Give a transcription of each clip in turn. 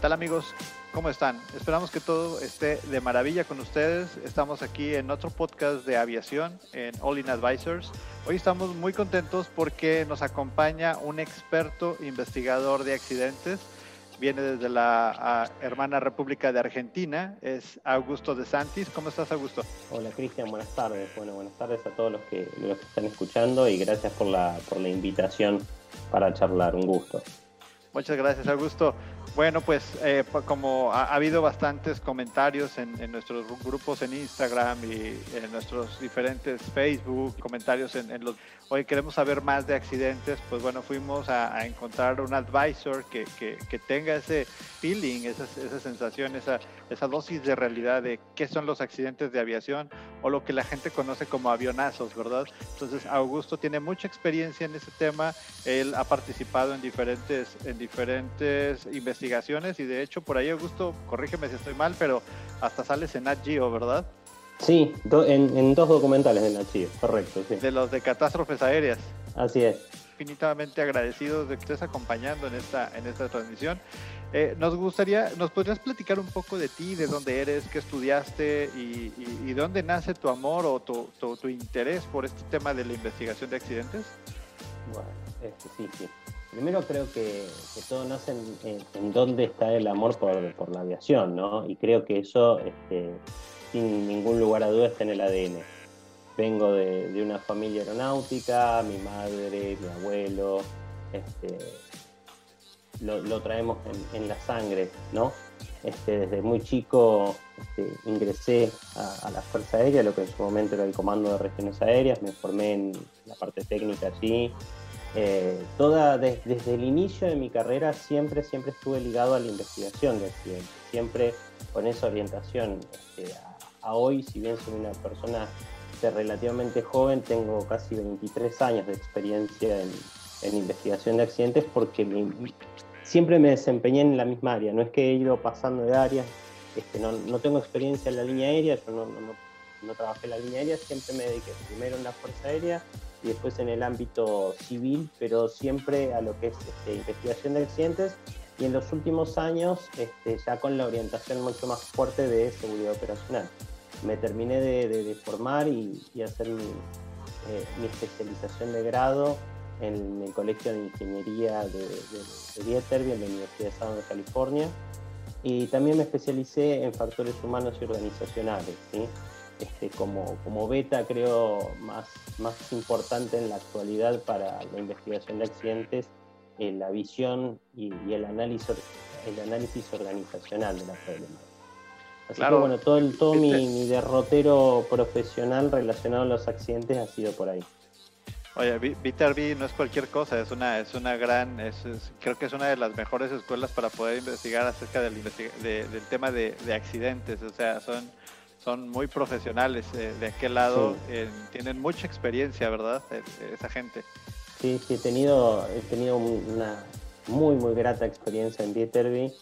tal amigos? ¿Cómo están? Esperamos que todo esté de maravilla con ustedes. Estamos aquí en otro podcast de aviación en All In Advisors. Hoy estamos muy contentos porque nos acompaña un experto investigador de accidentes. Viene desde la hermana República de Argentina, es Augusto de Santis. ¿Cómo estás, Augusto? Hola, Cristian, buenas tardes. Bueno, buenas tardes a todos los que, los que están escuchando y gracias por la, por la invitación para charlar. Un gusto. Muchas gracias, Augusto. Bueno, pues eh, como ha, habido bastantes comentarios en, nuestros grupos en Instagram y en nuestros diferentes Facebook, comentarios en, los... Hoy queremos saber más de accidentes, pues bueno, fuimos a, encontrar un advisor que, que, tenga ese feeling, esa, esa sensación, esa, esa dosis de realidad de qué son los accidentes de aviación o lo que la gente conoce como avionazos, ¿verdad? Entonces, Augusto tiene mucha experiencia en ese tema, él ha participado en diferentes, en diferentes investigaciones investigaciones y de hecho por ahí Augusto, corrígeme si estoy mal, pero hasta sales en Nat ¿verdad? Sí, en, dos documentales de Nat correcto. Sí. De los de catástrofes aéreas. Así es. Infinitamente agradecidos de que estés acompañando en esta, en esta transmisión. Eh, nos gustaría, ¿nos podrías platicar un poco de ti, de dónde eres, qué estudiaste y, y, dónde nace tu amor o tu, tu, interés por este tema de la investigación de accidentes? Bueno, este, sí, sí. Primero creo que, todo nace en, dónde está el amor por, la aviación, ¿no? Y creo que eso, este, sin ningún lugar a duda, está en el ADN. Vengo de, una familia aeronáutica, mi madre, mi abuelo, este, lo, traemos en, la sangre, ¿no? Este, desde muy chico ingresé a, a, la Fuerza Aérea, lo que en su momento era el Comando de Regiones Aéreas, me formé en la parte técnica allí, eh, toda desde el inicio de mi carrera siempre siempre estuve ligado a la investigación de accidentes, siempre con esa orientación. Este, a, hoy, si bien soy una persona relativamente joven, tengo casi 23 años de experiencia en, investigación de accidentes porque siempre me desempeñé en la misma área, no es que he ido pasando de áreas, este, no, no, tengo experiencia en la línea aérea, yo no, no, no trabajé en la línea aérea, siempre me dediqué primero en la Fuerza Aérea y después en el ámbito civil, pero siempre a lo que es este, investigación de accidentes y en los últimos años este, ya con la orientación mucho más fuerte de seguridad operacional. Me terminé de, formar y, hacer mi, eh, mi, especialización de grado en el Colegio de Ingeniería de, de, en la Universidad de Southern California y también me especialicé en factores humanos y organizacionales. Este, como, como beta creo más, más importante en la actualidad para la investigación de accidentes, eh, la visión y, el, análisis, el análisis organizacional de la problemática. Así que bueno, todo, el, todo mi, mi, derrotero profesional relacionado a los accidentes ha sido por ahí. Oye, Viterbi no es cualquier cosa, es una, es una gran, es, creo que es una de las mejores escuelas para poder investigar acerca del, del tema de, de accidentes, o sea, son son muy profesionales eh, de aquel lado, eh, tienen mucha experiencia, ¿verdad? Eh, esa gente. Sí, sí, he tenido, he tenido una muy, muy grata experiencia en Dieterby.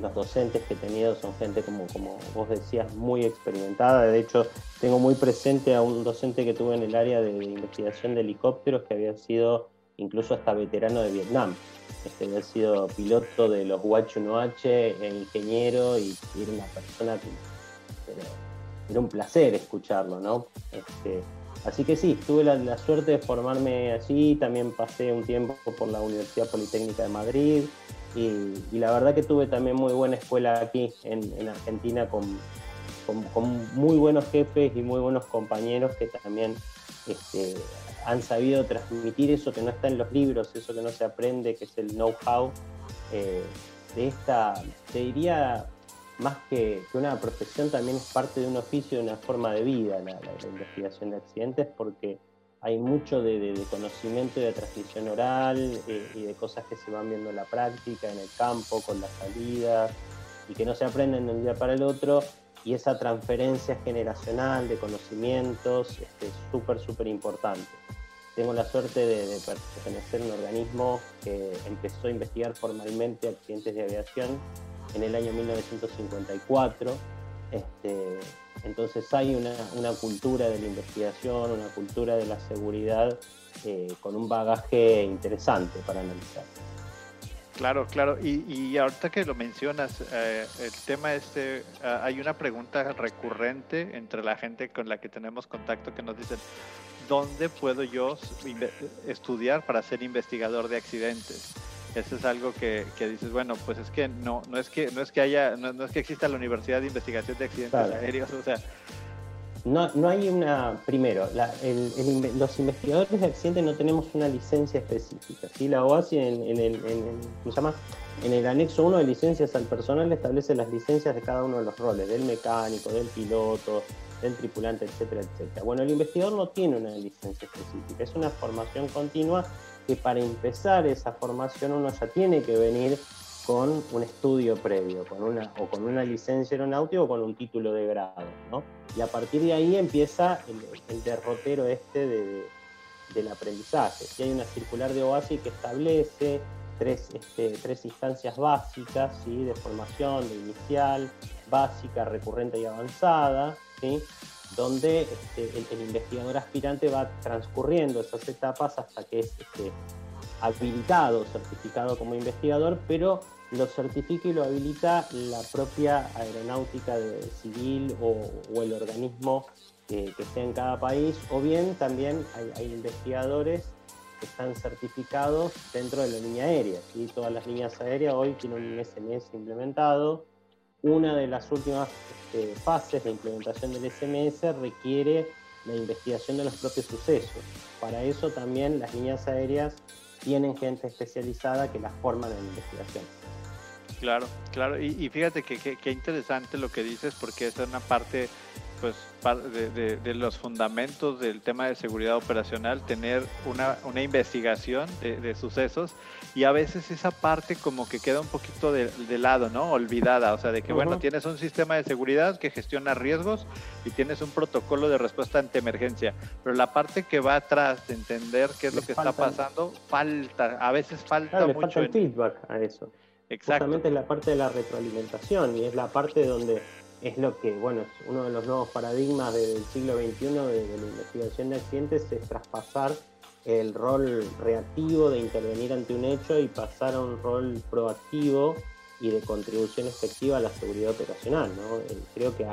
los docentes que he tenido son gente, como, como vos decías, muy experimentada. De hecho, tengo muy presente a un docente que tuve en el área de investigación de helicópteros que había sido incluso hasta veterano de Vietnam. Este, había sido piloto de los UH-1H, ingeniero y, y era una persona que era un placer escucharlo, ¿no? Este, así que sí, tuve la, suerte de formarme allí, también pasé un tiempo por la Universidad Politécnica de Madrid y, la verdad que tuve también muy buena escuela aquí en, Argentina con, con, muy buenos jefes y muy buenos compañeros que también este, han sabido transmitir eso que no está en los libros, eso que no se aprende, que es el know-how eh, de esta, te diría, más que, una profesión, también es parte de un oficio, de una forma de vida la, investigación de accidentes, porque hay mucho de, conocimiento y de transmisión oral eh, y de cosas que se van viendo en la práctica, en el campo, con las salidas, y que no se aprenden de un día para el otro. Y esa transferencia generacional de conocimientos este, es súper, súper importante. Tengo la suerte de, de pertenecer a un organismo que empezó a investigar formalmente accidentes de aviación en el año 1954. Este, entonces hay una, cultura de la investigación, una cultura de la seguridad eh, con un bagaje interesante para analizar. Claro, claro. Y, y ahorita que lo mencionas, eh, el tema este, ah, hay una pregunta recurrente entre la gente con la que tenemos contacto que nos dicen, ¿dónde puedo yo estudiar para ser investigador de accidentes? Eso es algo que, que, dices, bueno, pues es que no, no es que, no es que haya, no, es que exista la Universidad de Investigación de Accidentes Aéreos, o sea, no, no hay una, primero, los investigadores de accidentes no tenemos una licencia específica. ¿sí? La OASI en, en, el, en, llama? en el anexo 1 de licencias al personal establece las licencias de cada uno de los roles, del mecánico, del piloto, del tripulante, etcétera, etcétera. Bueno, el investigador no tiene una licencia específica, es una formación continua que para empezar esa formación uno ya tiene que venir con un estudio previo, con una, o con una licencia aeronáutica o con un título de grado. ¿no? Y a partir de ahí empieza el, derrotero este de, del aprendizaje. Si hay una circular de OASI que establece tres, este, tres instancias básicas ¿sí? de formación, de inicial, básica, recurrente y avanzada, ¿sí? Donde este, el, investigador aspirante va transcurriendo esas etapas hasta que es este, habilitado, certificado como investigador, pero lo certifica y lo habilita la propia aeronáutica civil o, el organismo que, esté en cada país, o bien también hay, investigadores que están certificados dentro de la línea aérea. Todas las líneas aéreas hoy tienen un SMS implementado. Una de las últimas este, fases de implementación del SMS requiere la investigación de los propios sucesos. Para eso también las líneas aéreas tienen gente especializada que las forman en investigación. Claro, claro, y, fíjate que, que, interesante lo que dices porque es una parte pues de, de, los fundamentos del tema de seguridad operacional, tener una, una investigación de, sucesos y a veces esa parte como que queda un poquito de, lado, ¿no? Olvidada, o sea, de que bueno, tienes un sistema de seguridad que gestiona riesgos y tienes un protocolo de respuesta ante emergencia, pero la parte que va atrás de entender qué es lo que está pasando, falta, a veces falta mucho. Falta el feedback a eso. Exactamente es la parte de la retroalimentación y es la parte donde es lo que, bueno, es uno de los nuevos paradigmas del siglo XXI de, la investigación de accidentes es traspasar el rol reactivo de intervenir ante un hecho y pasar a un rol proactivo y de contribución efectiva a la seguridad operacional. ¿no? Eh, creo que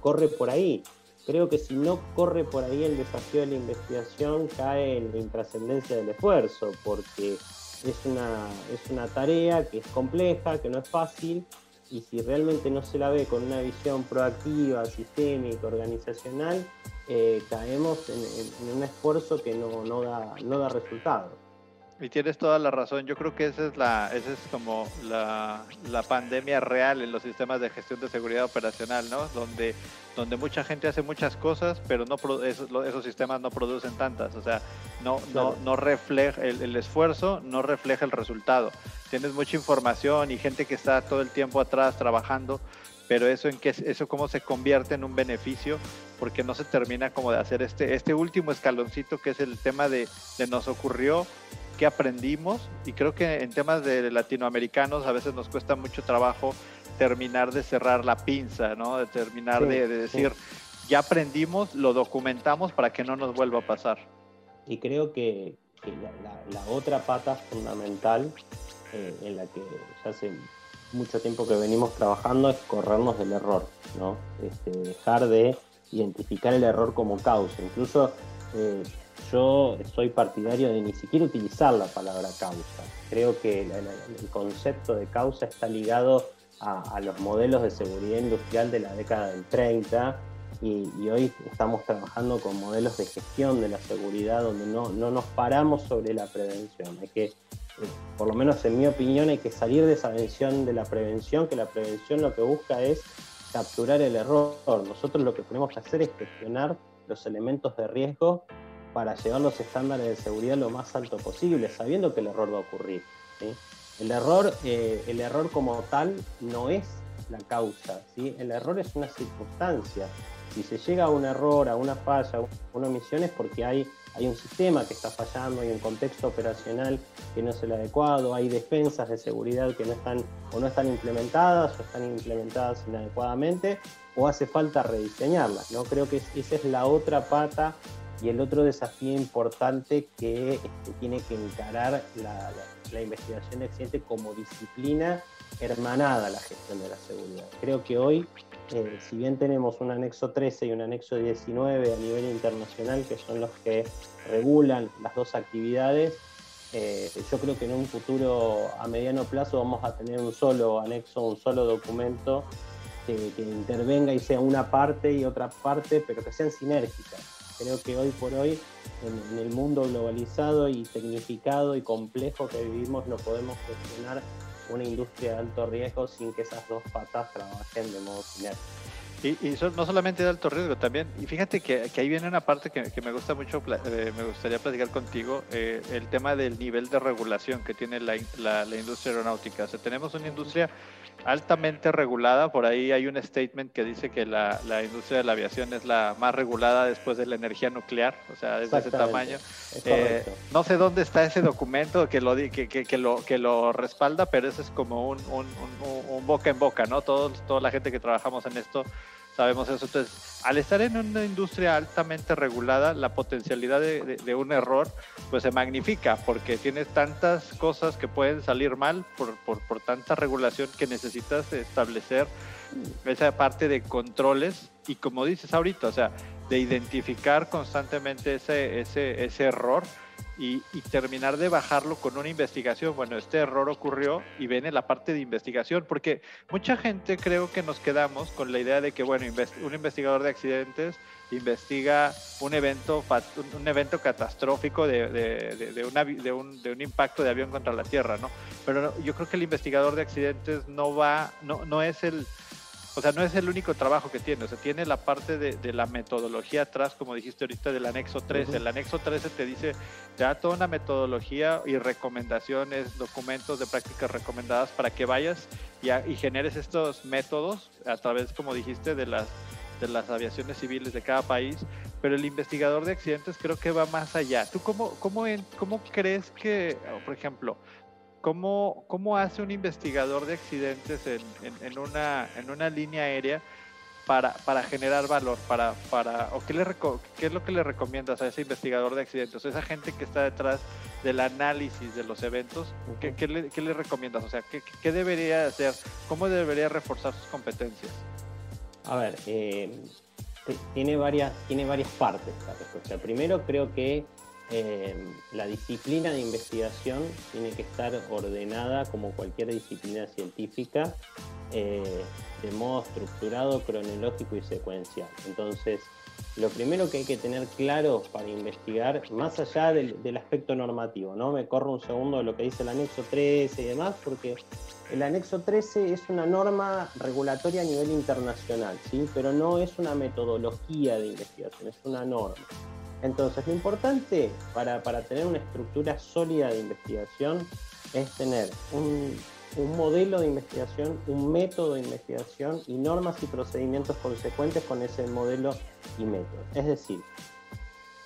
corre por ahí. Creo que si no corre por ahí el desafío de la investigación cae en la intrascendencia del esfuerzo, porque es una, es una tarea que es compleja, que no es fácil, y si realmente no se la ve con una visión proactiva, sistémica, organizacional, eh, caemos en, un esfuerzo que no, no, da, no da resultado. Y tienes toda la razón. Yo creo que esa es la, esa es como la, la, pandemia real en los sistemas de gestión de seguridad operacional, ¿no? Donde, donde mucha gente hace muchas cosas, pero no esos, esos sistemas no producen tantas. O sea, no, no, no refleja el, el, esfuerzo, no refleja el resultado. Tienes mucha información y gente que está todo el tiempo atrás trabajando, pero eso en qué, eso cómo se convierte en un beneficio porque no se termina como de hacer este este último escaloncito que es el tema de, de nos ocurrió qué aprendimos y creo que en temas de latinoamericanos a veces nos cuesta mucho trabajo terminar de cerrar la pinza, ¿no? De terminar de, decir, ya aprendimos, lo documentamos para que no nos vuelva a pasar. Y creo que, la, otra pata fundamental eh, en la que ya hace mucho tiempo que venimos trabajando es corrernos del error, ¿no? Este, dejar de identificar el error como causa. Incluso eh, yo soy partidario de ni siquiera utilizar la palabra causa. Creo que el concepto de causa está ligado a, los modelos de seguridad industrial de la década del 30 y, hoy estamos trabajando con modelos de gestión de la seguridad donde no, no nos paramos sobre la prevención. Hay que, por lo menos en mi opinión, hay que salir de esa mención de la prevención, que la prevención lo que busca es capturar el error. Nosotros lo que tenemos que hacer es gestionar los elementos de riesgo para llevar los estándares de seguridad lo más alto posible, sabiendo que el error va a ocurrir. El, error, eh, el error como tal no es la causa, ¿sí? el error es una circunstancia. Si se llega a un error, a una falla, a una omisión es porque hay, hay un sistema que está fallando, hay un contexto operacional que no es el adecuado, hay defensas de seguridad que no están o no están implementadas o están implementadas inadecuadamente o hace falta rediseñarlas. ¿no? Creo que esa es la otra pata y el otro desafío importante que este, tiene que encarar la investigación de accidente como disciplina hermanada a la gestión de la seguridad. Creo que hoy, eh, si bien tenemos un anexo 13 y un anexo 19 a nivel internacional, que son los que regulan las dos actividades, eh, yo creo que en un futuro a mediano plazo vamos a tener un solo anexo, un solo documento que, intervenga y sea una parte y otra parte, pero que sean sinérgicas. Creo que hoy por hoy, en, el mundo globalizado y tecnificado y complejo que vivimos, no podemos gestionar una industria de alto riesgo sin que esas dos patas trabajen de modo sinérgico. Y, no solamente de alto riesgo, también, y fíjate que, ahí viene una parte que, me gusta mucho, eh, me gustaría platicar contigo, eh, el tema del nivel de regulación que tiene la, industria aeronáutica. O sea, tenemos una industria altamente regulada, por ahí hay un statement que dice que la, industria de la aviación es la más regulada después de la energía nuclear, o sea, es de ese tamaño. Eh, no sé dónde está ese documento que lo, que, que, lo, que lo respalda, pero eso es como un, un, un, boca en boca, ¿no? Todos, toda la gente que trabajamos en esto sabemos eso. Entonces, al estar en una industria altamente regulada, la potencialidad de, un error pues se magnifica porque tienes tantas cosas que pueden salir mal por, por, tanta regulación que necesitas establecer esa parte de controles y como dices ahorita, o sea, de identificar constantemente ese, ese, ese error y, terminar de bajarlo con una investigación. Bueno, este error ocurrió y viene la parte de investigación, porque mucha gente creo que nos quedamos con la idea de que, bueno, un investigador de accidentes investiga un evento, un evento catastrófico de, de, de, una, de, un, de un impacto de avión contra la Tierra, ¿no? Pero yo creo que el investigador de accidentes no va, no, no es el o sea, no es el único trabajo que tiene, o sea, tiene la parte de, la metodología atrás, como dijiste ahorita, del anexo 13. El anexo 13 te dice, te da toda una metodología y recomendaciones, documentos de prácticas recomendadas para que vayas y, y generes estos métodos a través, como dijiste, de las de las aviaciones civiles de cada país, pero el investigador de accidentes creo que va más allá. ¿Tú cómo, cómo, cómo crees que, por ejemplo, ¿Cómo, ¿Cómo hace un investigador de accidentes en, en, una, en una línea aérea para, para generar valor? Para, para, ¿O qué, le, qué es lo que le recomiendas a ese investigador de accidentes? Esa gente que está detrás del análisis de los eventos, ¿qué, qué, le, qué le, recomiendas? O sea, ¿qué, ¿qué, debería hacer? ¿Cómo debería reforzar sus competencias? A ver, eh, tiene, varias, tiene varias partes la respuesta. Primero creo que eh, la disciplina de investigación tiene que estar ordenada como cualquier disciplina científica, eh, de modo estructurado, cronológico y secuencial. Entonces, lo primero que hay que tener claro para investigar, más allá del, aspecto normativo, ¿no? Me corro un segundo de lo que dice el anexo 13 y demás, porque el anexo 13 es una norma regulatoria a nivel internacional, ¿sí? pero no es una metodología de investigación, es una norma. Entonces, lo importante para, tener una estructura sólida de investigación es tener un, modelo de investigación, un método de investigación y normas y procedimientos consecuentes con ese modelo y método. Es decir,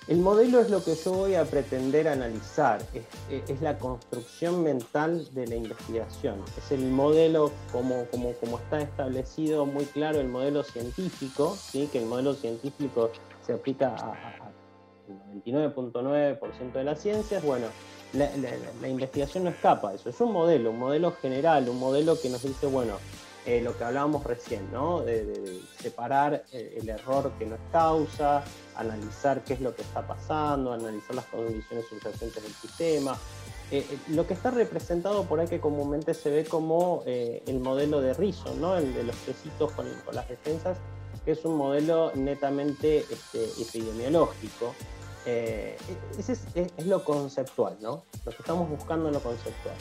el modelo es lo que yo voy a pretender analizar, es, la construcción mental de la investigación, es el modelo como, como, como está establecido muy claro, el modelo científico, ¿sí? que el modelo científico se aplica a, 99.9% de las ciencias, bueno, la, investigación no escapa de eso, es un modelo, un modelo general, un modelo que nos dice, bueno, eh, lo que hablábamos recién, ¿no? De, separar eh, el error que no es causa, analizar qué es lo que está pasando, analizar las condiciones subyacentes del sistema. Eh, lo que está representado por ahí que comúnmente se ve como el modelo de Rison, ¿no? El de los pesitos con, con las defensas, que es un modelo netamente este, epidemiológico. Eh, ese es, lo conceptual, ¿no? Lo que estamos buscando en lo conceptual.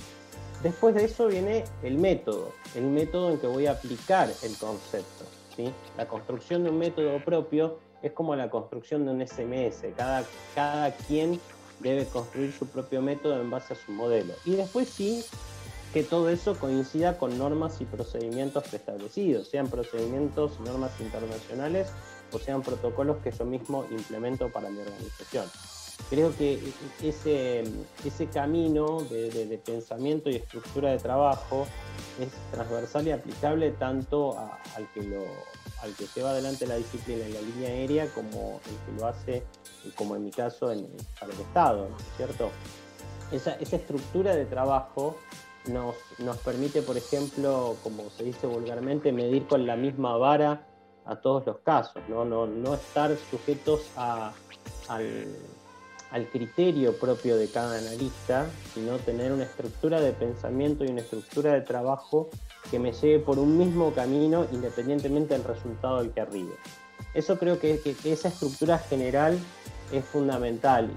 Después de eso viene el método, el método en que voy a aplicar el concepto. ¿sí? La construcción de un método propio es como la construcción de un SMS. Cada, cada quien debe construir su propio método en base a su modelo. Y después sí, que todo eso coincida con normas y procedimientos preestablecidos, sean procedimientos normas internacionales o sean protocolos que yo mismo implemento para mi organización. Creo que ese, ese camino de, pensamiento y estructura de trabajo es transversal y aplicable tanto al, que lo, al que lleva adelante la disciplina en la línea aérea como el que lo hace, como en mi caso, en, para el Estado, ¿cierto? esa, esa estructura de trabajo nos, nos permite, por ejemplo, como se dice vulgarmente, medir con la misma vara a todos los casos, no, no, no estar sujetos a, al, al criterio propio de cada analista, sino tener una estructura de pensamiento y una estructura de trabajo que me lleve por un mismo camino independientemente del resultado del que arribe. Eso creo que, esa estructura general es fundamental.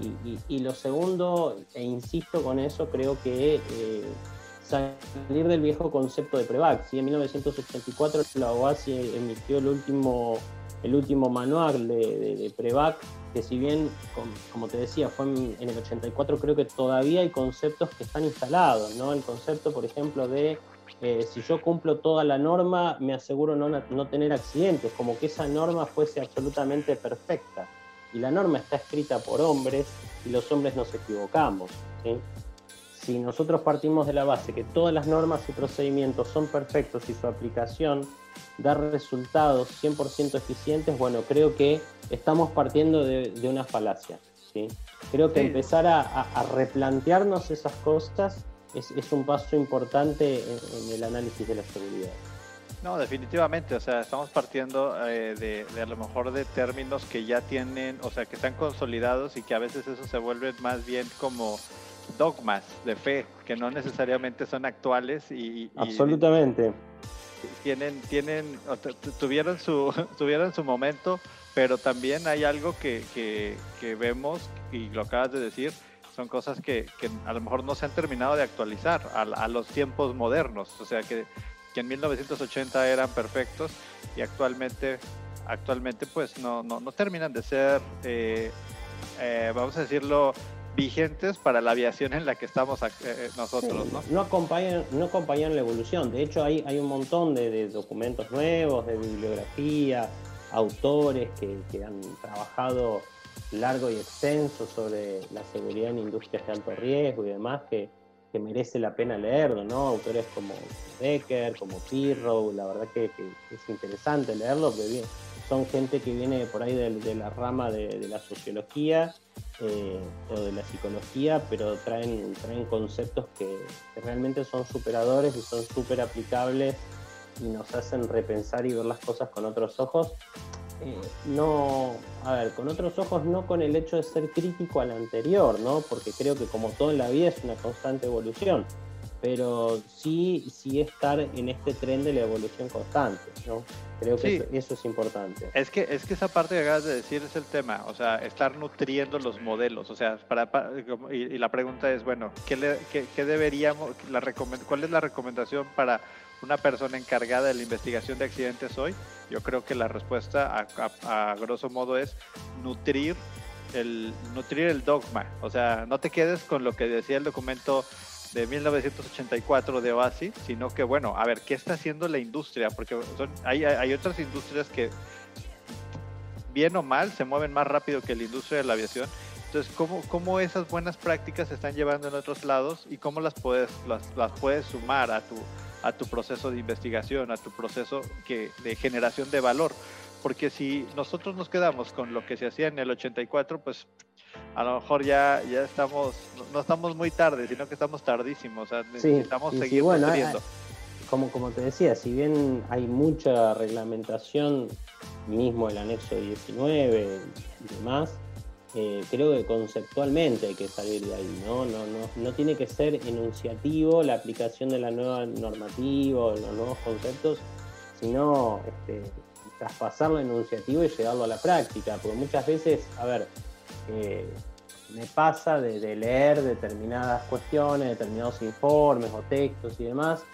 Y, lo segundo, e insisto con eso, creo que eh, salir del viejo concepto de Prevac. En 1984 la OASI emitió el último, el último manual de, de Prevac que si bien, como te decía, fue en, el 84, creo que todavía hay conceptos que están instalados, ¿no? El concepto, por ejemplo, de eh, si yo cumplo toda la norma, me aseguro no, no tener accidentes, como que esa norma fuese absolutamente perfecta. Y la norma está escrita por hombres y los hombres nos equivocamos. ¿sí? Si nosotros partimos de la base que todas las normas y procedimientos son perfectos y su aplicación dar resultados 100% eficientes, bueno, creo que estamos partiendo de, una falacia. ¿sí? Creo que empezar a, replantearnos esas cosas es, un paso importante en, el análisis de la seguridad. No, definitivamente, o sea, estamos partiendo eh, de, de, a lo mejor de términos que ya tienen, o sea, que están consolidados y que a veces eso se vuelve más bien como dogmas de fe, que no necesariamente son actuales y... Absolutamente tienen, tienen, tuvieron su, tuvieron su momento, pero también hay algo que, que, vemos, y lo acabas de decir, son cosas que, que, a lo mejor no se han terminado de actualizar a, los tiempos modernos. O sea, que, que, en 1980 eran perfectos y actualmente, actualmente pues no, no, no terminan de ser, eh, eh, vamos a decirlo, vigentes para la aviación en la que estamos eh, eh, nosotros, ¿no? No acompañan, no acompañan la evolución. De hecho, hay, hay un montón de, documentos nuevos, de bibliografía, autores que, que, han trabajado largo y extenso sobre la seguridad en industrias de alto riesgo y demás, que, que merece la pena leerlo, ¿no? Autores como Becker, como Pirro, la verdad que, es interesante leerlo, porque son gente que viene por ahí de, la rama de, de la sociología eh, o de la psicología, pero traen, traen conceptos que, realmente son superadores y son súper aplicables y nos hacen repensar y ver las cosas con otros ojos. Eh, no, a ver, con otros ojos no con el hecho de ser crítico al anterior, ¿no? Porque creo que como todo en la vida es una constante evolución pero sí, sí estar en este tren de la evolución constante, ¿no? Creo que eso, es importante. Es que, es que esa parte que acabas de decir es el tema, o sea, estar nutriendo los modelos, o sea, para, y, la pregunta es, bueno, ¿qué, qué, deberíamos, la ¿cuál es la recomendación para una persona encargada de la investigación de accidentes hoy? Yo creo que la respuesta a, a grosso modo es nutrir el, nutrir el dogma, o sea, no te quedes con lo que decía el documento de 1984 de OASI, sino que, bueno, a ver, ¿qué está haciendo la industria? Porque hay, hay otras industrias que, bien o mal, se mueven más rápido que la industria de la aviación. Entonces, ¿cómo, cómo esas buenas prácticas se están llevando en otros lados y cómo las puedes, las, las puedes sumar a tu, a tu proceso de investigación, a tu proceso que, de generación de valor? Porque si nosotros nos quedamos con lo que se hacía en el 84, pues a lo mejor ya, ya estamos, no estamos muy tarde, sino que estamos tardísimos, o sea, necesitamos seguir bueno, como, como te decía, si bien hay mucha reglamentación, mismo el anexo 19 y demás, eh, creo que conceptualmente hay que salir de ahí, ¿no? No, no, no tiene que ser enunciativo la aplicación de la nueva normativa los nuevos conceptos, sino este, traspasarlo enunciativo y llevarlo a la práctica, porque muchas veces, a ver, me pasa de, leer determinadas cuestiones, determinados informes o textos y demás,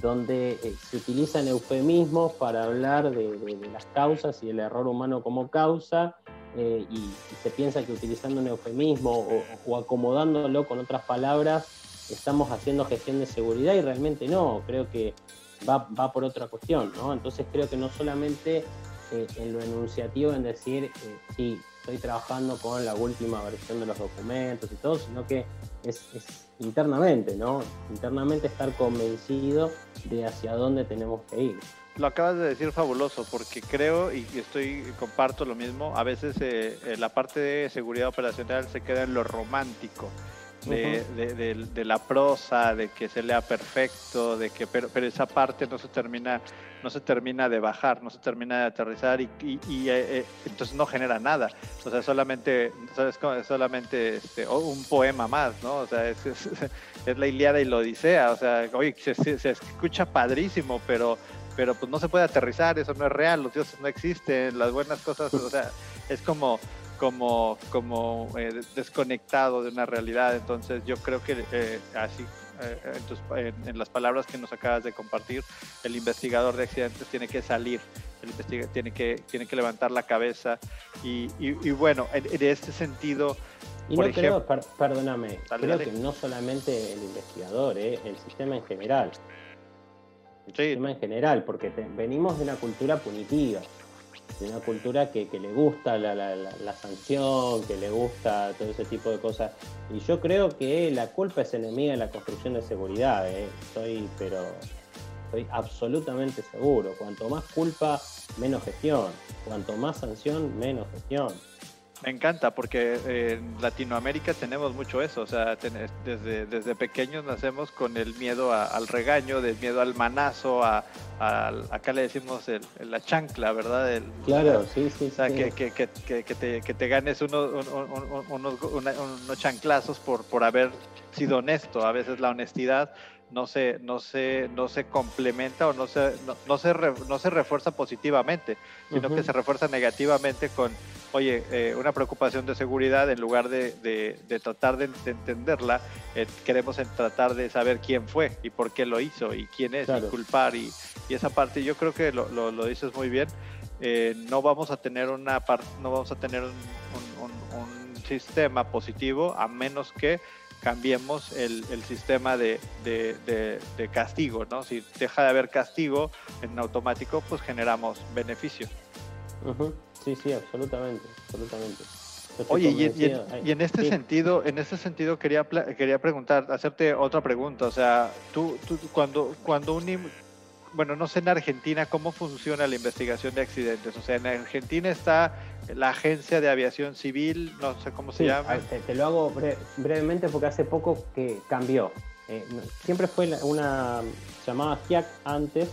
donde eh, se utilizan eufemismos para hablar de, las causas y el error humano como causa, eh, y, se piensa que utilizando un eufemismo o, acomodándolo con otras palabras, estamos haciendo gestión de seguridad y realmente no, creo que va, va por otra cuestión, ¿no? Entonces creo que no solamente eh, en lo enunciativo, en decir, sí, estoy trabajando con la última versión de los documentos y todo, sino que es, internamente, ¿no? Internamente estar convencido de hacia dónde tenemos que ir. Lo acabas de decir fabuloso, porque creo y estoy comparto lo mismo. A veces eh, eh, la parte de seguridad operacional se queda en lo romántico de, la prosa, de que se lea perfecto, de que pero, pero esa parte no se termina no se termina de bajar, no se termina de aterrizar y, y, eh, eh, entonces no genera nada. O sea, solamente, ¿sabes solamente este, un poema más, ¿no? O sea, es, es, la Iliada y la Odisea. O sea, oye, se, se, escucha padrísimo, pero, pero pues no se puede aterrizar, eso no es real, los dioses no existen, las buenas cosas, o sea, es como como, como eh, desconectado de una realidad. Entonces yo creo que así eh, en, las palabras que nos acabas de compartir, el investigador de accidentes tiene que salir, el tiene, que, tiene que levantar la cabeza y, bueno, en, este sentido... Y no creo, perdóname, creo que no solamente el investigador, eh, el sistema en general. El sistema en general, porque venimos de una cultura punitiva de una cultura que, le gusta la, sanción, que le gusta todo ese tipo de cosas. Y yo creo que la culpa es enemiga de la construcción de seguridad, ¿eh? estoy, pero estoy absolutamente seguro. Cuanto más culpa, menos gestión. Cuanto más sanción, menos gestión. Me encanta porque en Latinoamérica tenemos mucho eso, o sea, desde, desde pequeños nacemos con el miedo al regaño, del miedo al manazo, a, acá le decimos la chancla, ¿verdad? claro, sí, sí. O sea, Que, que, que, te, que, te, ganes unos, unos, unos chanclazos por, por haber sido honesto. A veces la honestidad no se, no se, no se complementa o no se, no, se, no se refuerza positivamente, sino que se refuerza negativamente con, oye, eh, una preocupación de seguridad, en lugar de, de, tratar de, entenderla, eh, queremos tratar de saber quién fue y por qué lo hizo y quién es, y culpar. Y, y, esa parte, yo creo que lo, lo, dices muy bien. Eh, no vamos a tener una no vamos a tener un, un, un sistema positivo a menos que cambiemos el, sistema de, castigo, ¿no? Si deja de haber castigo en automático, pues generamos beneficio. Sí, sí, absolutamente, absolutamente. Oye, y, en este sentido, en este sentido quería quería preguntar, hacerte otra pregunta, o sea, tú, tú cuando cuando un bueno, no sé en Argentina cómo funciona la investigación de accidentes. O sea, en Argentina está la Agencia de Aviación Civil, no sé cómo se llama. Te, lo hago brevemente porque hace poco que cambió. Eh, siempre fue una llamada GIAC antes,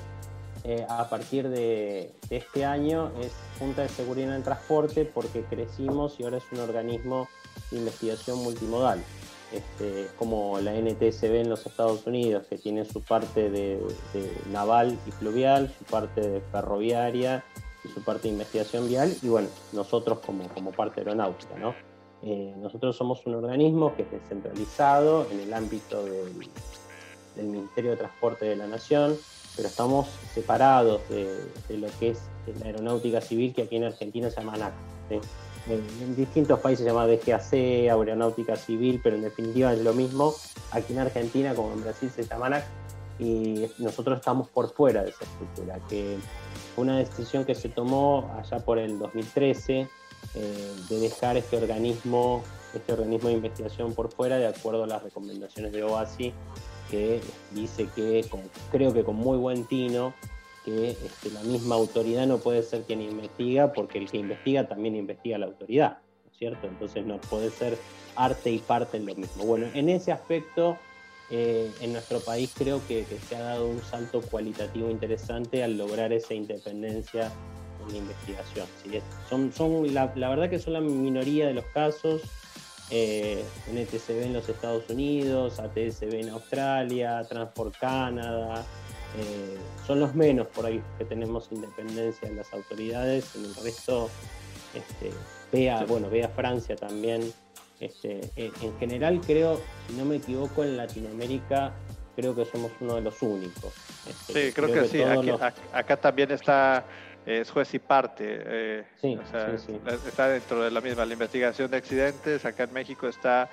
eh, a partir de, este año es Junta de Seguridad en el Transporte porque crecimos y ahora es un organismo de investigación multimodal. Este, como la NTSB en los Estados Unidos, que tiene su parte de, naval y fluvial, su parte de ferroviaria y su parte de investigación vial, y bueno, nosotros como, como parte aeronáutica, ¿no? Eh, nosotros somos un organismo que es descentralizado en el ámbito del, Ministerio de Transporte de la Nación, pero estamos separados de, lo que es la aeronáutica civil, que aquí en Argentina se llama ANAC en, distintos países se llama DGAC, Aeronáutica Civil, pero en definitiva es lo mismo. Aquí en Argentina, como en Brasil, se llama ANAC y nosotros estamos por fuera de esa estructura, que una decisión que se tomó allá por el 2013 eh, de dejar este organismo, este organismo de investigación por fuera de acuerdo a las recomendaciones de OASI, que dice que creo que con muy buen tino que este, la misma autoridad no puede ser quien investiga, porque el que investiga también investiga la autoridad, ¿no es cierto? Entonces no puede ser arte y parte en lo mismo. Bueno, en ese aspecto, eh, en nuestro país creo que, se ha dado un salto cualitativo interesante al lograr esa independencia en la investigación. Son, son la, verdad que son la minoría de los casos. Eh, NTCB en los Estados Unidos, ATSB en Australia, Transport Canadá, eh, son los menos por ahí que tenemos independencia en las autoridades, en el resto, este, vea, bueno, vea Francia también. Este, en general creo, si no me equivoco, en Latinoamérica creo que somos uno de los únicos. Este, sí, creo, que, sí. Acá también está es juez y parte. Eh, está dentro de la misma. La investigación de accidentes, acá en México está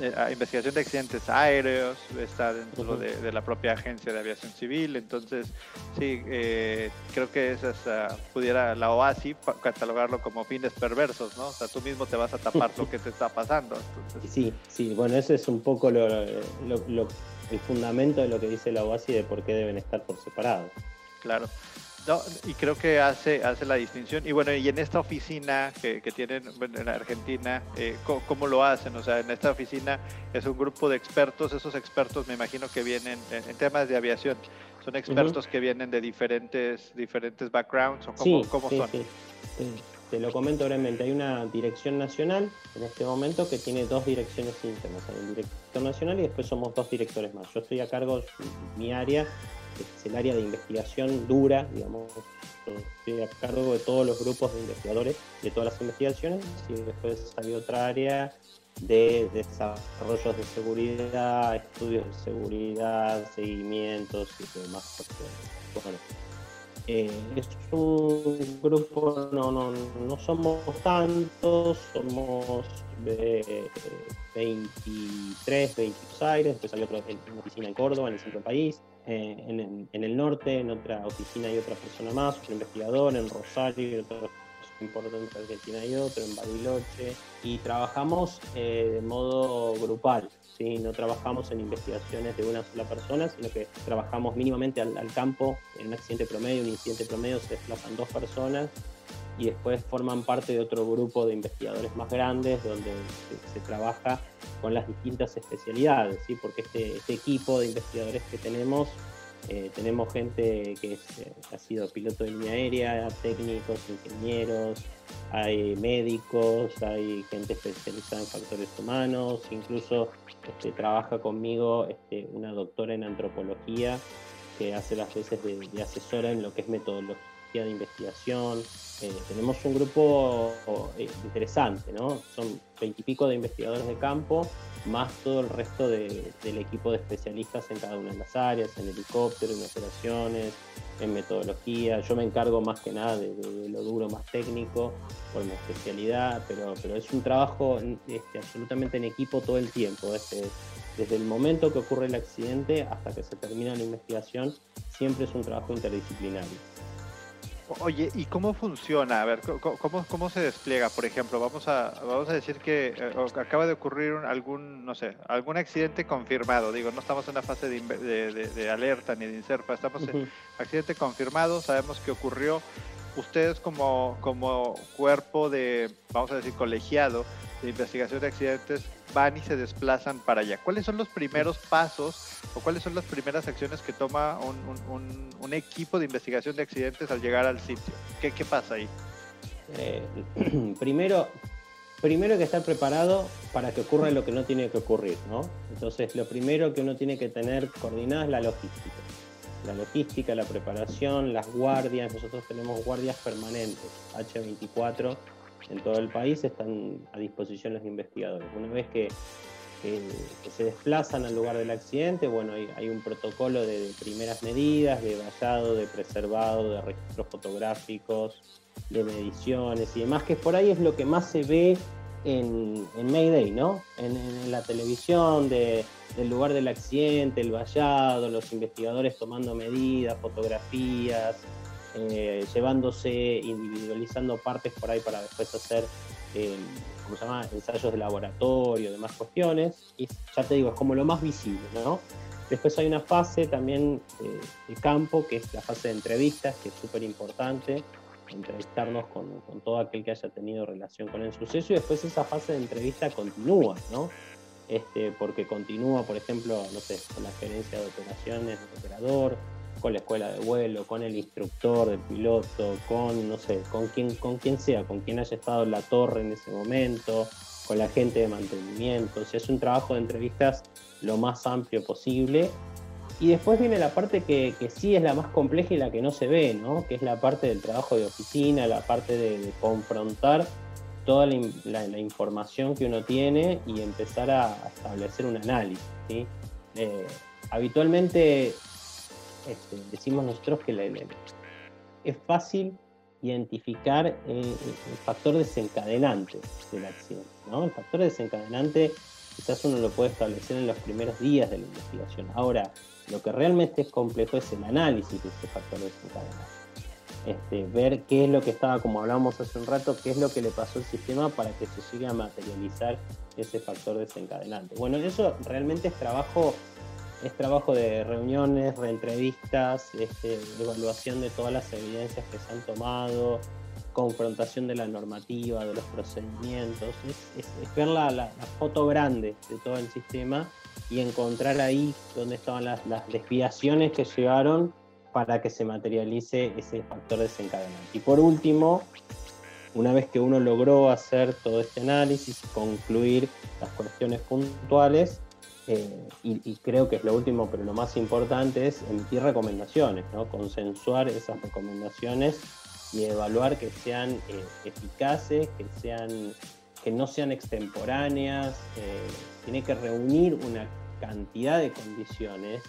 eh, investigación de accidentes aéreos, está dentro de, la propia agencia de aviación civil, entonces sí, eh, creo que esa pudiera la OASI catalogarlo como fines perversos, ¿no? O sea, tú mismo te vas a tapar lo que te está pasando. Sí, sí, bueno, ese es un poco lo, el fundamento de lo que dice la OASI de por qué deben estar por separado. Claro. No, y creo que hace, hace la distinción. Y bueno, y en esta oficina que, que tienen en Argentina, eh, ¿cómo, lo hacen? O sea, en esta oficina es un grupo de expertos, esos expertos me imagino que vienen en, temas de aviación, son expertos que vienen de diferentes, diferentes backgrounds o cómo, cómo son. Sí, Te lo comento brevemente, hay una dirección nacional en este momento que tiene dos direcciones internas, hay un director nacional y después somos dos directores más. Yo estoy a cargo, mi área es el área de investigación dura, digamos, estoy a cargo de todos los grupos de investigadores de todas las investigaciones y después hay otra área de desarrollos de seguridad, estudios de seguridad, seguimientos y demás cuestiones. Eh, es un grupo, no, no, no somos tantos, somos de 23, 22 aires, después hay otra oficina en Córdoba, en el centro del país, eh, en, en, el norte, en otra oficina hay otra persona más, un investigador, en Rosario, otro importante en Argentina hay otro, en Bariloche, y trabajamos eh, de modo grupal, ¿sí? no trabajamos en investigaciones de una sola persona, sino que trabajamos mínimamente al, al campo, en un accidente promedio, un incidente promedio se desplazan dos personas y después forman parte de otro grupo de investigadores más grandes donde se, trabaja con las distintas especialidades, ¿sí? porque este, este equipo de investigadores que tenemos, eh, tenemos gente que eh, ha sido piloto de línea aérea, técnicos, ingenieros, hay médicos, hay gente especializada en factores humanos, incluso este, trabaja conmigo este, una doctora en antropología que hace las veces de, de asesora en lo que es metodología de investigación. Eh, tenemos un grupo eh, interesante, ¿no? Son veintipico de investigadores de campo, más todo el resto del equipo de especialistas en cada una de las áreas, en helicóptero, en operaciones, en metodología. Yo me encargo más que nada de, lo duro, más técnico, por mi especialidad, pero, pero es un trabajo este, absolutamente en equipo todo el tiempo. Este, desde el momento que ocurre el accidente hasta que se termina la investigación, siempre es un trabajo interdisciplinario. Oye, ¿y cómo funciona? A ver, ¿cómo, cómo se despliega? Por ejemplo, vamos a, vamos a decir que eh, acaba de ocurrir algún, no sé, algún accidente confirmado. Digo, no estamos en una fase de, de, alerta ni de inserfa, estamos en accidente confirmado, sabemos que ocurrió. Ustedes como, como cuerpo de, vamos a decir, colegiado de investigación de accidentes, van y se desplazan para allá. ¿Cuáles son los primeros pasos o cuáles son las primeras acciones que toma un, un, equipo de investigación de accidentes al llegar al sitio? ¿Qué, qué pasa ahí? Eh, primero, primero hay que estar preparado para que ocurra lo que no tiene que ocurrir, ¿no? Entonces, lo primero que uno tiene que tener coordinada es la logística. La logística, la preparación, las guardias. Nosotros tenemos guardias permanentes, H24 en todo el país están a disposición los investigadores. Una vez que, se desplazan al lugar del accidente, bueno, hay, un protocolo de, primeras medidas, de vallado, de preservado, de registros fotográficos, de mediciones y demás, que por ahí es lo que más se ve en, Mayday, ¿no? En, la televisión del lugar del accidente, el vallado, los investigadores tomando medidas, fotografías, eh, llevándose, individualizando partes por ahí para después hacer, eh, ¿cómo se llama?, ensayos de laboratorio, demás cuestiones. Ya te digo, es como lo más visible, ¿no? Después hay una fase también eh, de campo, que es la fase de entrevistas, que es súper importante, entrevistarnos con, con, todo aquel que haya tenido relación con el suceso, y después esa fase de entrevista continúa, ¿no? Este, porque continúa, por ejemplo, no sé, con la gerencia de operaciones del operador, con la escuela de vuelo, con el instructor del piloto, con, no sé, con quien, con quien sea, con quien haya estado en la torre en ese momento, con la gente de mantenimiento. O sea, es un trabajo de entrevistas lo más amplio posible. Y después viene la parte que, sí es la más compleja y la que no se ve, ¿no? Que es la parte del trabajo de oficina, la parte de, confrontar toda la, información que uno tiene y empezar a, establecer un análisis. ¿sí? Eh, habitualmente este, decimos nosotros que es fácil identificar eh, el factor desencadenante del accidente. El factor desencadenante quizás uno lo puede establecer en los primeros días de la investigación. Ahora, lo que realmente es complejo es el análisis de ese factor desencadenante. Este, ver qué es lo que estaba, como hablábamos hace un rato, qué es lo que le pasó al sistema para que se llegue a materializar ese factor desencadenante. Bueno, eso realmente es trabajo es trabajo de reuniones, reentrevistas, este, evaluación de todas las evidencias que se han tomado, confrontación de la normativa, de los procedimientos, es, ver la, foto grande de todo el sistema y encontrar ahí donde estaban las, desviaciones que llegaron para que se materialice ese factor desencadenante. Y por último, una vez que uno logró hacer todo este análisis y concluir las cuestiones puntuales, eh, y, creo que es lo último, pero lo más importante es emitir recomendaciones, ¿no? consensuar esas recomendaciones y evaluar que sean eh, eficaces, que, sean, que no sean extemporáneas, eh, tiene que reunir una cantidad de condiciones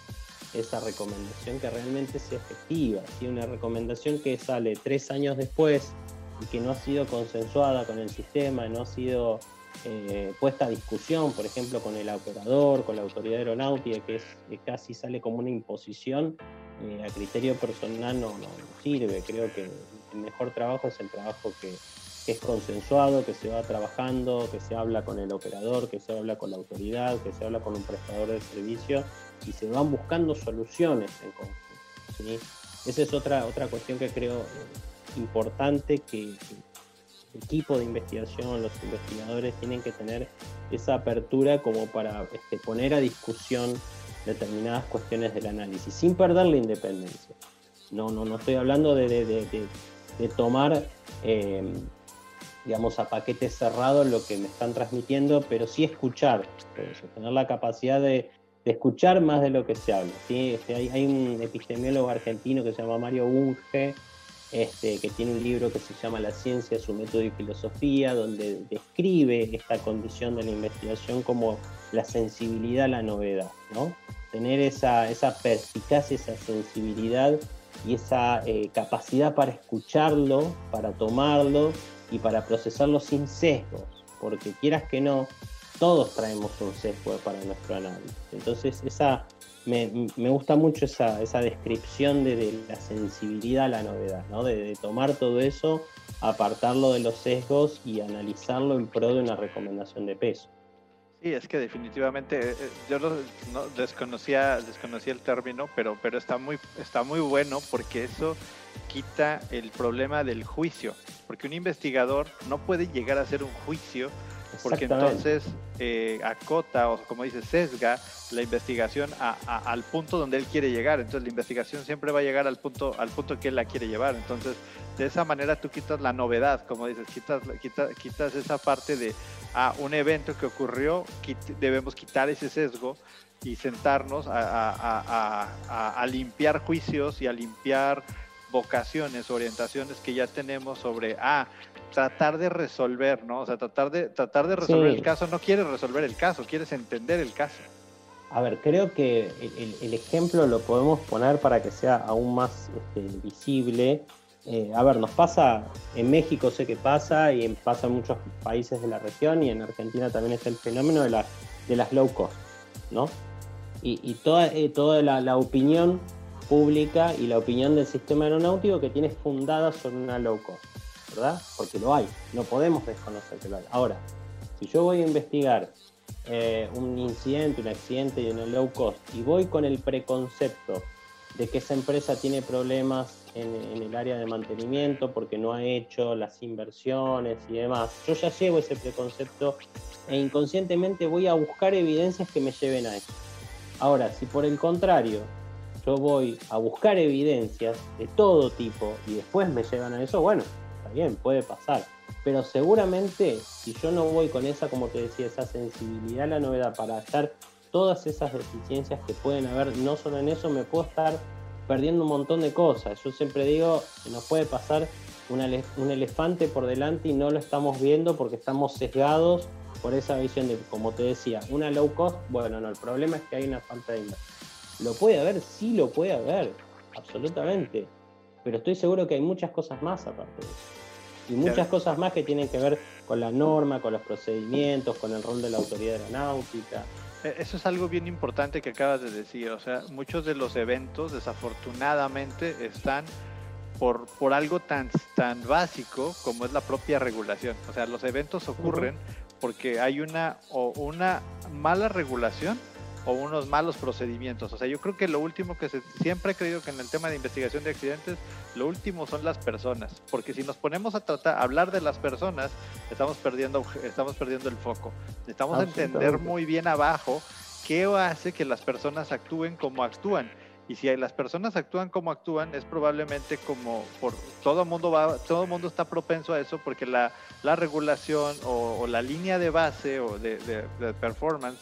esa recomendación que realmente sea efectiva, una recomendación que sale tres años después y que no ha sido consensuada con el sistema, no ha sido eh, puesta a discusión, por ejemplo, con el operador, con la autoridad aeronáutica, que, es, casi sale como una imposición, eh, a criterio personal no, sirve. Creo que el mejor trabajo es el trabajo que, es consensuado, que se va trabajando, que se habla con el operador, que se habla con la autoridad, que se habla con un prestador de servicio y se van buscando soluciones en conjunto. Esa es otra, otra cuestión que creo eh, importante que equipo de investigación, los investigadores tienen que tener esa apertura como para este, poner a discusión determinadas cuestiones del análisis, sin perder la independencia. No, no, no estoy hablando de, tomar, eh, digamos, a paquetes cerrados lo que me están transmitiendo, pero sí escuchar, tener la capacidad de, escuchar más de lo que se habla. ¿sí? Este, hay, hay, un epistemiólogo argentino que se llama Mario Bunge, este, que tiene un libro que se llama La ciencia, su método y filosofía, donde describe esta condición de la investigación como la sensibilidad a la novedad, ¿no? Tener esa, esa perspicacia, esa sensibilidad y esa eh, capacidad para escucharlo, para tomarlo y para procesarlo sin sesgos, porque quieras que no, todos traemos un sesgo para nuestro análisis. Entonces, esa me, gusta mucho esa, descripción de, la sensibilidad a la novedad, ¿no? de, tomar todo eso, apartarlo de los sesgos y analizarlo en pro de una recomendación de peso. Sí, es que definitivamente eh, eh, yo no, desconocía, desconocía el término, pero, pero está, muy, está muy bueno porque eso quita el problema del juicio, porque un investigador no puede llegar a hacer un juicio porque entonces eh, acota o como dice sesga la investigación al punto donde él quiere llegar. Entonces la investigación siempre va a llegar al punto al punto que él la quiere llevar. Entonces de esa manera tú quitas la novedad como dices quitas quitas, quitas esa parte de a un evento que ocurrió debemos quitar ese sesgo y sentarnos a limpiar juicios y a limpiar vocaciones, orientaciones que ya tenemos sobre, ah, tratar de resolver, ¿no? O sea, tratar de, tratar de resolver el caso, no quieres resolver el caso, quieres entender el caso. A ver, creo que el, ejemplo lo podemos poner para que sea aún más este, visible. Eh, a ver, nos pasa, en México sé que pasa y pasa en muchos países de la región y en Argentina también es el fenómeno de, de las low cost, ¿no? Y, toda, eh, toda la, la, opinión pública y la opinión del sistema aeronáutico que tiene fundada sobre una low cost. ¿Verdad? Porque lo hay, no podemos desconocer que lo hay. Ahora, si yo voy a investigar eh, un incidente, un accidente y una low cost y voy con el preconcepto de que esa empresa tiene problemas en, el área de mantenimiento porque no ha hecho las inversiones y demás, yo ya llevo ese preconcepto e inconscientemente voy a buscar evidencias que me lleven a eso. Ahora, si por el contrario yo voy a buscar evidencias de todo tipo y después me llevan a eso, bueno, bien, puede pasar. Pero seguramente si yo no voy con esa, como te decía, esa sensibilidad a la novedad para hacer todas esas deficiencias que pueden haber, no solo en eso, me puedo estar perdiendo un montón de cosas. Yo siempre digo nos puede pasar un elefante por delante y no lo estamos viendo porque estamos sesgados por esa visión de, como te decía, una low cost. Bueno, no, el problema es que hay una falta de inversión. ¿Lo puede haber? Sí, lo puede haber, absolutamente. Pero estoy seguro que hay muchas cosas más aparte de eso y muchas cosas más que tienen que ver con la norma, con los procedimientos, con el rol de la autoridad aeronáutica. E, eso es algo bien importante que acabas de decir, o sea, muchos de los eventos desafortunadamente están por, por algo tan, tan básico como es la propia regulación. O sea, los eventos ocurren porque hay una, o una mala regulación o unos malos procedimientos. O sea, yo creo que lo último que se, siempre he creído que en el tema de investigación de accidentes, lo último son las personas, porque si nos ponemos a tratar, a hablar de las personas, estamos perdiendo, estamos perdiendo el foco. Necesitamos entender muy bien abajo qué hace que las personas actúen como actúan. Y si las personas actúan como actúan, es probablemente como por todo mundo va, todo mundo está propenso a eso porque la, la regulación o, la línea de base o de, de, performance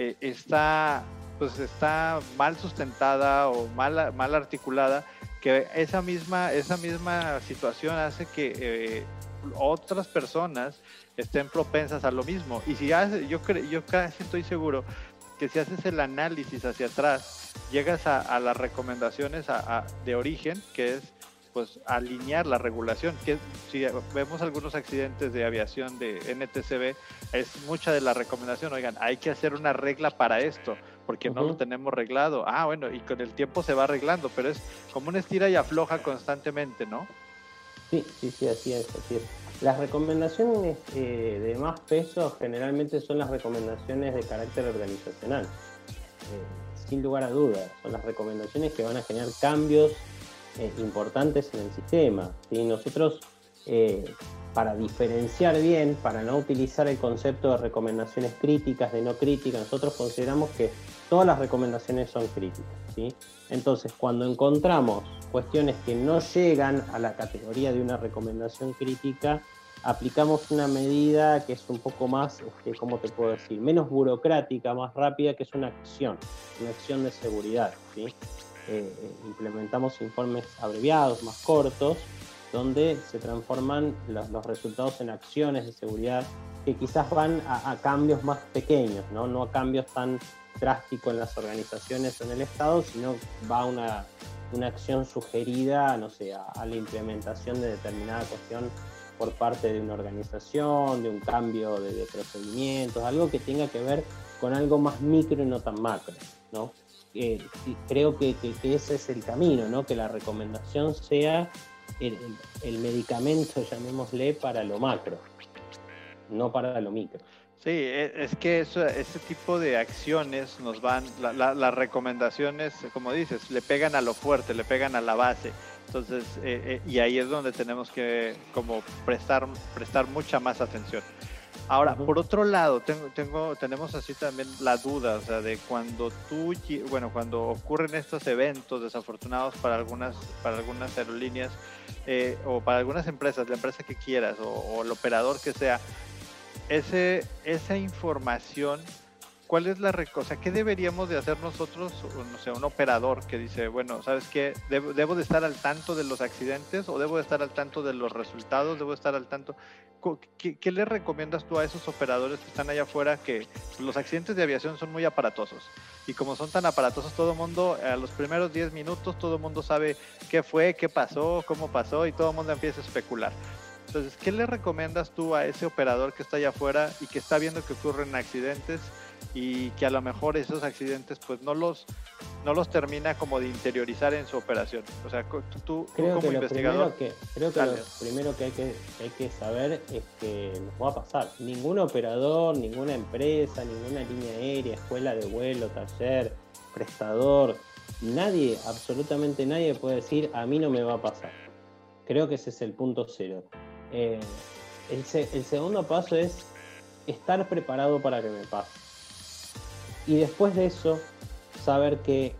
eh, está pues está mal sustentada o mal, mal articulada, que esa misma, esa misma situación hace que eh, otras personas estén propensas a lo mismo. Y si hace, yo, yo casi estoy seguro que si haces el análisis hacia atrás, llegas a, las recomendaciones de origen, que es pues alinear la regulación, que si vemos algunos accidentes de aviación de NTCB, es mucha de la recomendación, oigan, hay que hacer una regla para esto, porque no lo tenemos reglado. Ah, bueno, y con el tiempo se va arreglando, pero es como una estira y afloja constantemente, ¿no? Sí, sí, sí, así es, así es. Las recomendaciones eh, de más peso generalmente son las recomendaciones de carácter organizacional. Eh, sin lugar a dudas, son las recomendaciones que van a generar cambios eh, importantes en el sistema. y Nosotros, para diferenciar bien, para no utilizar el concepto de recomendaciones críticas, de no críticas, nosotros consideramos que todas las recomendaciones son críticas. ¿sí? Entonces, cuando encontramos cuestiones que no llegan a la categoría de una recomendación crítica, aplicamos una medida que es un poco más, este, ¿cómo te puedo decir? Menos burocrática, más rápida, que es una acción, una acción de seguridad. ¿sí? Eh, implementamos informes abreviados, más cortos, donde se transforman los, resultados en acciones de seguridad que quizás van a, cambios más pequeños, ¿no? no a cambios tan drásticos en las organizaciones o en el Estado, sino va una una acción sugerida, no sé, a, la implementación de determinada cuestión por parte de una organización, de un cambio de, procedimientos, algo que tenga que ver con algo más micro y no tan macro, ¿no? Eh, creo que, ese es el camino, ¿no? Que la recomendación sea el, el medicamento, llamémosle, para lo macro, no para lo micro. Sí, e, es que eso, ese tipo de acciones nos van, las recomendaciones, como dices, le pegan a lo fuerte, le pegan a la base. Entonces, eh, eh, y ahí es donde tenemos que como prestar, prestar mucha más atención. Ahora, por otro lado, tengo, tengo, tenemos así también la duda, o sea, de cuando tú, bueno, cuando ocurren estos eventos desafortunados para algunas, para algunas aerolíneas eh, o para algunas empresas, la empresa que quieras o, o el operador que sea, ese, esa información, ¿cuál es la cosa? ¿Qué deberíamos de hacer nosotros, no sé, un operador que dice, bueno, ¿sabes qué? ¿Debo, de estar al tanto de los accidentes o debo de estar al tanto de los resultados? ¿Debo de estar al tanto? ¿Qué, le recomiendas tú a esos operadores que están allá afuera que los accidentes de aviación son muy aparatosos? Y como son tan aparatosos, todo el mundo, a los primeros 10 minutos, todo el mundo sabe qué fue, qué pasó, cómo pasó y todo el mundo empieza a especular. Entonces, ¿qué le recomiendas tú a ese operador que está allá afuera y que está viendo que ocurren accidentes y que a lo mejor esos accidentes pues no los no los termina como de interiorizar en su operación? O sea, tú, creo como que investigador... Que, creo que lo primero que hay, que hay que saber es que nos va a pasar. Ningún operador, ninguna empresa, ninguna línea aérea, escuela de vuelo, taller, prestador, nadie, absolutamente nadie puede decir a mí no me va a pasar. Creo que ese es el punto cero. Eh, el, segundo paso es estar preparado para que me pase. Y después de eso, saber que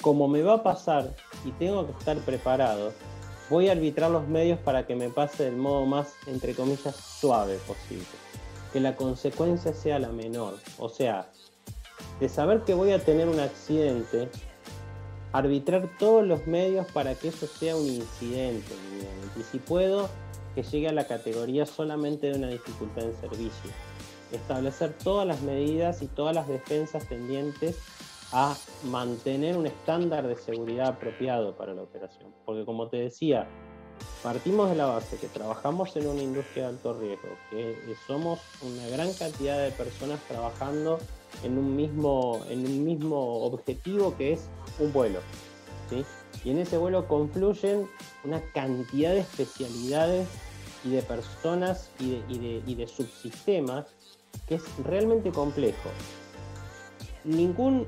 como me va a pasar y tengo que estar preparado, voy a arbitrar los medios para que me pase del modo más, entre comillas, suave posible. Que la consecuencia sea la menor. O sea, de saber que voy a tener un accidente, arbitrar todos los medios para que eso sea un incidente. Y si puedo, que llegue a la categoría solamente de una dificultad en servicio. Establecer todas las medidas y todas las defensas tendientes a mantener un estándar de seguridad apropiado para la operación. Porque como te decía, partimos de la base que trabajamos en una industria de alto riesgo, que somos una gran cantidad de personas trabajando en un mismo, en un mismo objetivo que es un vuelo. ¿sí? Y en ese vuelo confluyen una cantidad de especialidades y de personas y de, subsistemas que es realmente complejo. ningún,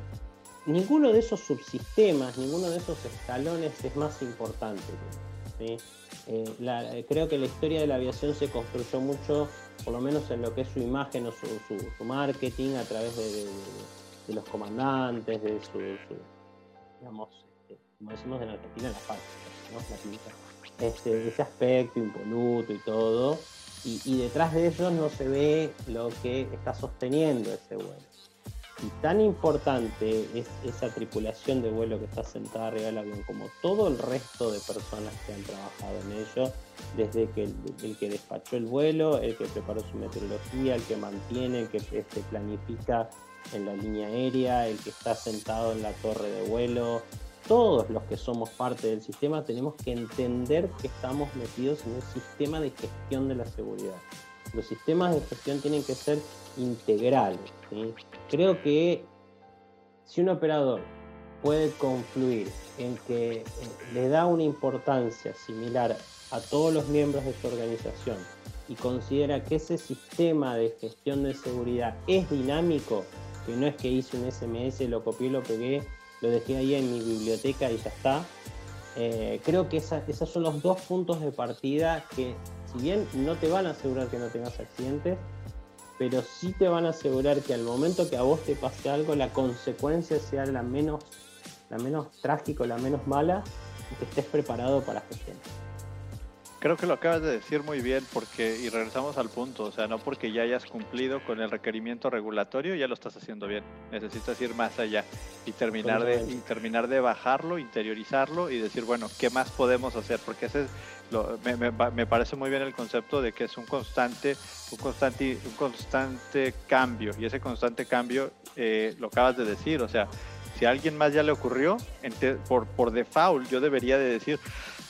ninguno de esos subsistemas, ninguno de esos escalones es más importante. Eh, creo que la historia de la aviación se construyó mucho, por lo menos en lo que es su imagen o su, marketing, a través de, los comandantes, de su, digamos, este, como decimos en Argentina, la parte, ¿no? este, ese aspecto impoluto y todo. Y detrás de ellos no se ve lo que está sosteniendo ese vuelo. Y tan importante es esa tripulación de vuelo que está sentada arriba del avión, como todo el resto de personas que han trabajado en ello, desde que el, que despachó el vuelo, el que preparó su meteorología, el que mantiene, el que este, planifica en la línea aérea, el que está sentado en la torre de vuelo, todos los que somos parte del sistema tenemos que entender que estamos metidos en un sistema de gestión de la seguridad. Los sistemas de gestión tienen que ser integrales. Creo que si un operador puede confluir en que eh, le da una importancia similar a todos los miembros de su organización y considera que ese sistema de gestión de seguridad es dinámico, que no es que hice un SMS, lo copié, lo pegué, lo dejé ahí en mi biblioteca y ya está. Eh, creo que esos son los dos puntos de partida que, si bien no te van a asegurar que no tengas accidentes, pero sí te van a asegurar que al momento que a vos te pase algo, la consecuencia sea la menos, la menos trágica, la menos mala, y que estés preparado para gestionar. Creo que lo acabas de decir muy bien porque, y regresamos al punto, o sea, no porque ya hayas cumplido con el requerimiento regulatorio, ya lo estás haciendo bien. Necesitas ir más allá y terminar, de, y terminar de bajarlo, interiorizarlo y decir, bueno, ¿qué más podemos hacer? Porque ese es lo, me, me, me, parece muy bien el concepto de que es un constante, un constante, un constante cambio y ese constante cambio eh, lo acabas de decir, o sea, si a alguien más ya le ocurrió, por, por default yo debería de decir,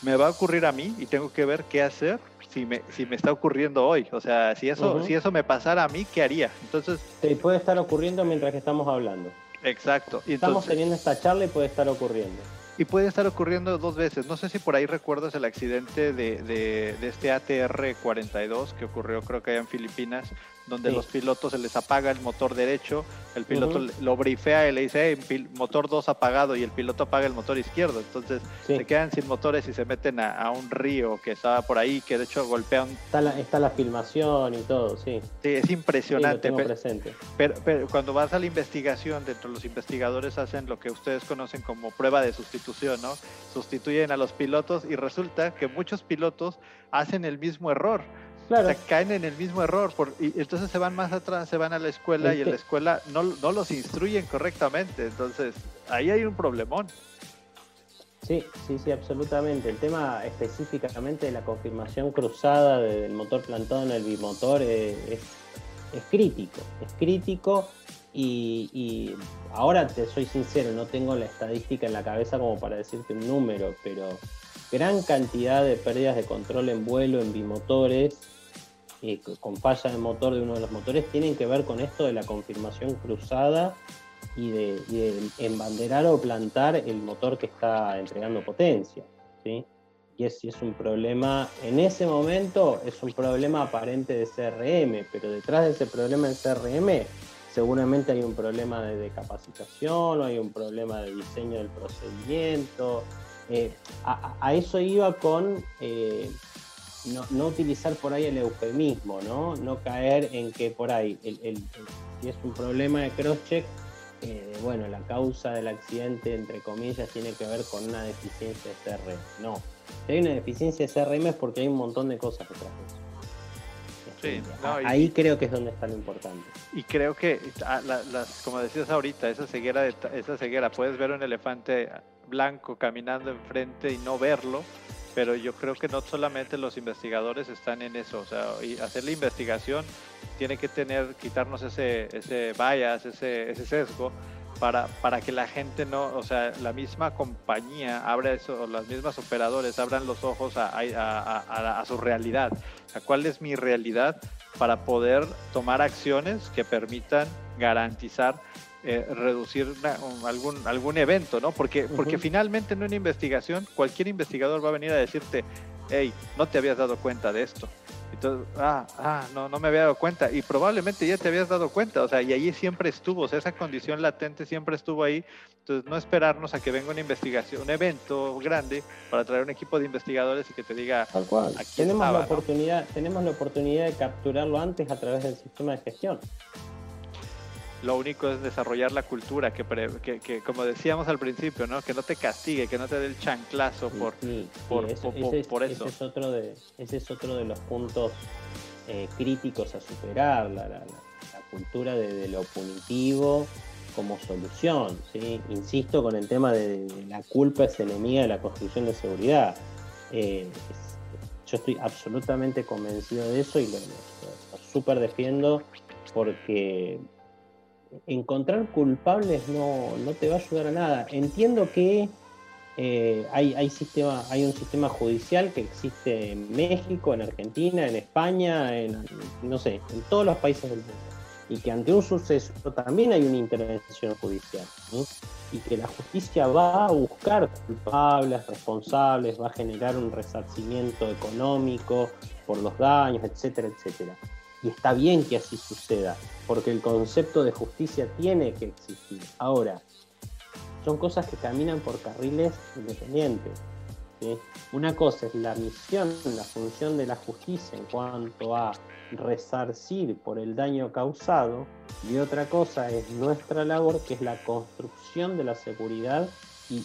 me va a ocurrir a mí y tengo que ver qué hacer si me, si me está ocurriendo hoy. O sea, si eso, si eso me pasara a mí, ¿qué haría? Entonces. Sí, puede estar ocurriendo mientras que estamos hablando. Exacto. estamos teniendo esta charla y puede estar ocurriendo. Y puede estar ocurriendo dos veces. No sé si por ahí recuerdas el accidente de, de, de este ATR-42 que ocurrió creo que allá en Filipinas, donde los pilotos se les apaga el motor derecho, el piloto lo brifea y le dice, motor 2 apagado y el piloto apaga el motor izquierdo. Entonces se quedan sin motores y se meten a, un río que estaba por ahí, que de hecho golpean. Está la, está la filmación y todo, sí. Sí, es impresionante. pero, presente. Pero, pero, cuando vas a la investigación, dentro de los investigadores hacen lo que ustedes conocen como prueba de sustitución, ¿no? Sustituyen a los pilotos y resulta que muchos pilotos hacen el mismo error se caen en el mismo error por, y entonces se van más atrás, se van a la escuela y en la escuela no, no los instruyen correctamente. Entonces ahí hay un problemón. Sí, sí, sí, absolutamente. El tema específicamente de la confirmación cruzada del motor plantado en el bimotor es, es, crítico, es crítico y, y, ahora te soy sincero, no tengo la estadística en la cabeza como para decirte un número, pero gran cantidad de pérdidas de control en vuelo en bimotores con falla de motor de uno de los motores tienen que ver con esto de la confirmación cruzada y de, embanderar o plantar el motor que está entregando potencia. ¿sí? Y es, es un problema, en ese momento es un problema aparente de CRM, pero detrás de ese problema en CRM seguramente hay un problema de, capacitación o hay un problema de diseño del procedimiento. Eh, a, eso iba con eh, no, utilizar por ahí el eufemismo, ¿no? No caer en que por ahí, el, si es un problema de crosscheck, eh, bueno, la causa del accidente, entre comillas, tiene que ver con una deficiencia de CRM. No. Si hay una deficiencia de CRM es porque hay un montón de cosas detrás de eso. Sí, ahí creo que es donde está lo importante. Y creo que, ah, las, como decías ahorita, esa ceguera, esa ceguera, puedes ver un elefante blanco caminando enfrente y no verlo, pero yo creo que no solamente los investigadores están en eso, o sea, y hacer la investigación tiene que tener, quitarnos ese, ese bias, ese, ese sesgo, para, para que la gente no, o sea, la misma compañía abra eso, o las mismas operadores abran los ojos a, a, a su realidad. ¿cuál es mi realidad para poder tomar acciones que permitan garantizar eh, reducir algún, algún evento, ¿no? Porque, porque finalmente en una investigación, cualquier investigador va a venir a decirte, hey, no te habías dado cuenta de esto. Entonces, ah, ah, no, no me había dado cuenta. Y probablemente ya te habías dado cuenta, o sea, y allí siempre estuvo, o sea, esa condición latente siempre estuvo ahí. Entonces, no esperarnos a que venga una investigación, un evento grande para traer un equipo de investigadores y que te diga. Tal cual. tenemos, la oportunidad, tenemos la oportunidad de capturarlo antes a través del sistema de gestión. Lo único es desarrollar la cultura, que, que, como decíamos al principio, ¿no? que no te castigue, que no te dé el chanclazo por, por, eso, por, eso. Ese es, otro de, ese es otro de los puntos eh, críticos a superar, la, la, cultura de, lo punitivo como solución. Insisto con el tema de, la culpa es enemiga de la construcción de seguridad. Eh, yo estoy absolutamente convencido de eso y lo, lo súper defiendo porque encontrar culpables no, no, te va a ayudar a nada. Entiendo que eh, hay, hay, sistema, hay un sistema judicial que existe en México, en Argentina, en España, en, no sé, en todos los países del mundo. Y que ante un suceso también hay una intervención judicial. Y que la justicia va a buscar culpables, responsables, va a generar un resarcimiento económico por los daños, etcétera, etcétera. Y está bien que así suceda, porque el concepto de justicia tiene que existir. Ahora, son cosas que caminan por carriles independientes. Una cosa es la misión, la función de la justicia en cuanto a resarcir por el daño causado, y otra cosa es nuestra labor, que es la construcción de la seguridad y,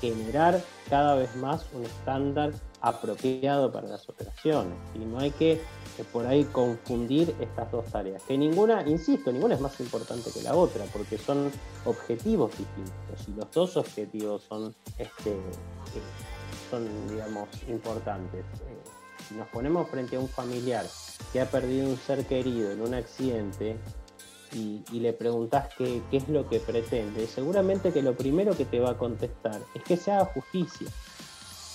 generar cada vez más un estándar apropiado para las operaciones. Y no hay que por ahí confundir estas dos tareas. Que ninguna, insisto, ninguna es más importante que la otra, porque son objetivos distintos. Y los dos objetivos son, este, eh, son digamos, importantes. Eh, si nos ponemos frente a un familiar que ha perdido un ser querido en un accidente, y, le preguntas qué, qué, es lo que pretende, seguramente que lo primero que te va a contestar es que se haga justicia.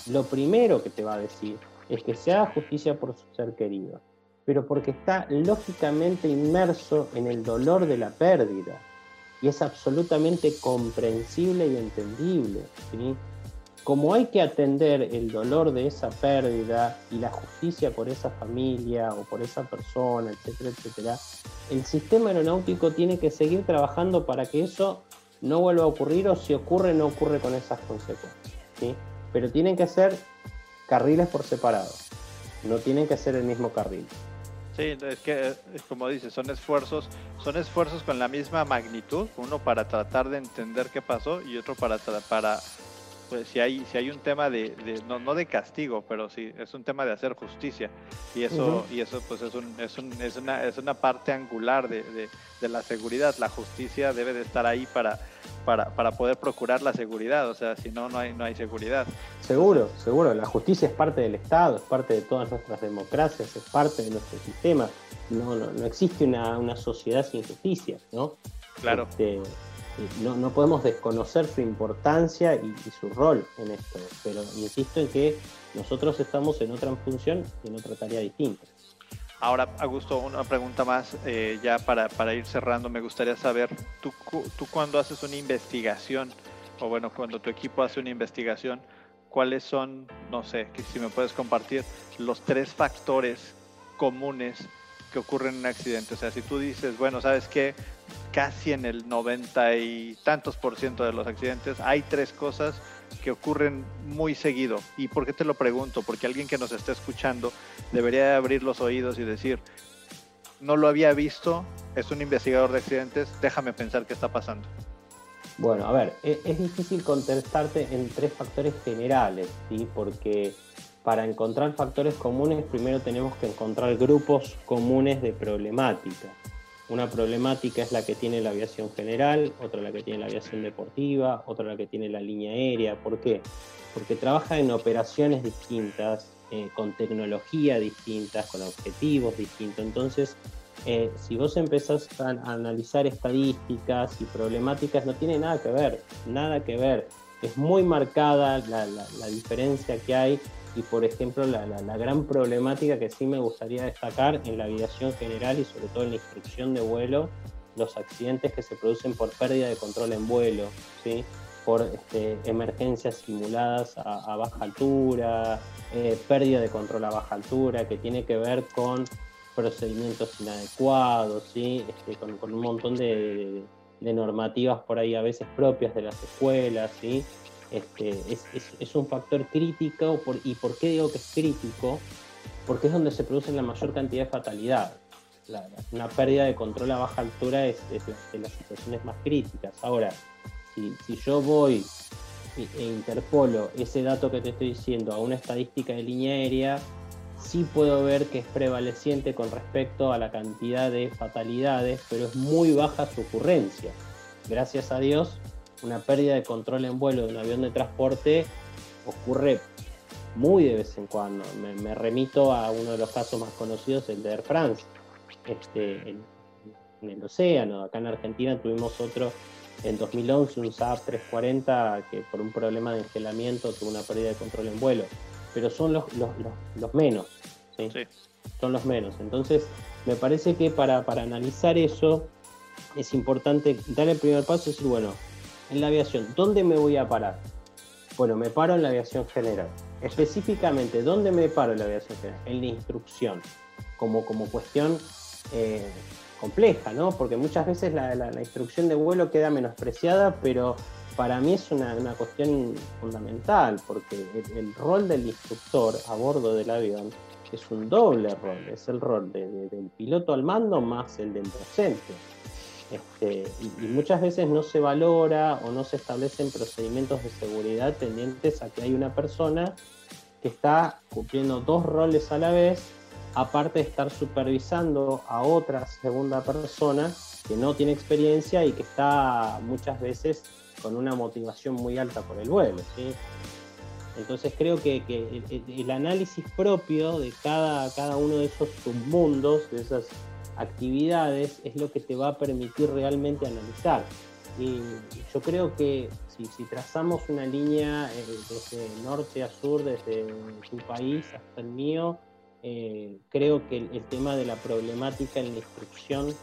Lo primero que te va a decir es que se haga justicia por su ser querido, pero porque está lógicamente inmerso en el dolor de la pérdida y es absolutamente comprensible y entendible. ¿sí? como hay que atender el dolor de esa pérdida y la justicia por esa familia o por esa persona, etcétera, etcétera, el sistema aeronáutico tiene que seguir trabajando para que eso no vuelva a ocurrir o si ocurre, no ocurre con esas consecuencias. ¿sí? Pero tienen que ser carriles por separado, no tienen que ser el mismo carril. Sí, es que, como dices, son esfuerzos, son esfuerzos con la misma magnitud, uno para tratar de entender qué pasó y otro para, para pues si hay, si hay un tema de, no, no, de castigo, pero sí, es un tema de hacer justicia. Y eso, y eso pues es, un, es, un, es, una, es una parte angular de, de, la seguridad. La justicia debe de estar ahí para, para, para, poder procurar la seguridad. O sea, si no, no hay, no hay seguridad. Seguro, seguro. La justicia es parte del Estado, es parte de todas nuestras democracias, es parte de nuestro sistema. No, no, no existe una, una sociedad sin justicia, ¿no? Claro. Este, no, podemos desconocer su importancia y, su rol en esto, pero insisto en que nosotros estamos en otra función y en otra tarea distinta. Ahora, Augusto, una pregunta más, eh, ya para, para, ir cerrando, me gustaría saber, tú, tú cuando haces una investigación, o bueno, cuando tu equipo hace una investigación, ¿cuáles son, no sé, si me puedes compartir, los tres factores comunes que ocurren en un accidente? O sea, si tú dices, bueno, ¿sabes qué? Casi en el noventa y tantos por ciento de los accidentes hay tres cosas que ocurren muy seguido. ¿Y por qué te lo pregunto? Porque alguien que nos está escuchando debería abrir los oídos y decir, no lo había visto, es un investigador de accidentes, déjame pensar qué está pasando. Bueno, a ver, e-, es, difícil contestarte en tres factores generales, ¿sí? Porque para encontrar factores comunes primero tenemos que encontrar grupos comunes de problemática. Una problemática es la que tiene la aviación general, otra la que tiene la aviación deportiva, otra la que tiene la línea aérea. ¿Por qué? Porque trabaja en operaciones distintas, eh, con tecnología distintas, con objetivos distintos. Entonces, eh, si vos empezás a, analizar estadísticas y problemáticas, no tiene nada que ver, nada que ver. Es muy marcada la diferencia que hay y por ejemplo la, gran problemática que sí me gustaría destacar en la aviación general y sobre todo en la instrucción de vuelo, los accidentes que se producen por pérdida de control en vuelo. ¿sí? por este, emergencias simuladas a, baja altura, eh, pérdida de control a baja altura, que tiene que ver con procedimientos inadecuados, ¿sí? Este, con, un montón de, normativas por ahí a veces propias de las escuelas. ¿sí? Este, es, un factor crítico. ¿Y por qué digo que es crítico? Porque es donde se produce la mayor cantidad de fatalidades. una pérdida de control a baja altura es, de las situaciones más críticas. Ahora, si, yo voy e interpolo ese dato que te estoy diciendo a una estadística de línea aérea, sí puedo ver que es prevaleciente con respecto a la cantidad de fatalidades, pero es muy baja su ocurrencia. Gracias a Dios, una pérdida de control en vuelo de un avión de transporte ocurre muy de vez en cuando. Me, remito a uno de los casos más conocidos, el de Air France, este, en, en el océano. Acá en Argentina tuvimos otro en 2011 un Saab 340 que por un problema de engelamiento tuvo una pérdida de control en vuelo, pero son los, los, menos, ¿sí? son los menos. Entonces, me parece que para, para analizar eso es importante dar el primer paso y decir, bueno, en la aviación, ¿dónde me voy a parar? Bueno, me paro en la aviación general. Específicamente, ¿dónde me paro en la aviación general? En la instrucción, como, como cuestión eh, compleja, ¿no? Porque muchas veces la, instrucción de vuelo queda menospreciada, pero para mí es una, cuestión fundamental, porque el, rol del instructor a bordo del avión es un doble rol, es el rol del piloto al mando más el del docente. Este, y, muchas veces no se valora o no se establecen procedimientos de seguridad tendientes a que hay una persona que está cumpliendo dos roles a la vez aparte de estar supervisando a otra segunda persona que no tiene experiencia y que está muchas veces con una motivación muy alta por el vuelo. Entonces creo que, el, análisis propio de cada, cada uno de esos submundos, de esas actividades, es lo que te va a permitir realmente analizar. Y yo creo que si, trazamos una línea eh, desde norte a sur, desde tu país hasta el mío, eh, creo que el, tema de la problemática en la instrucción,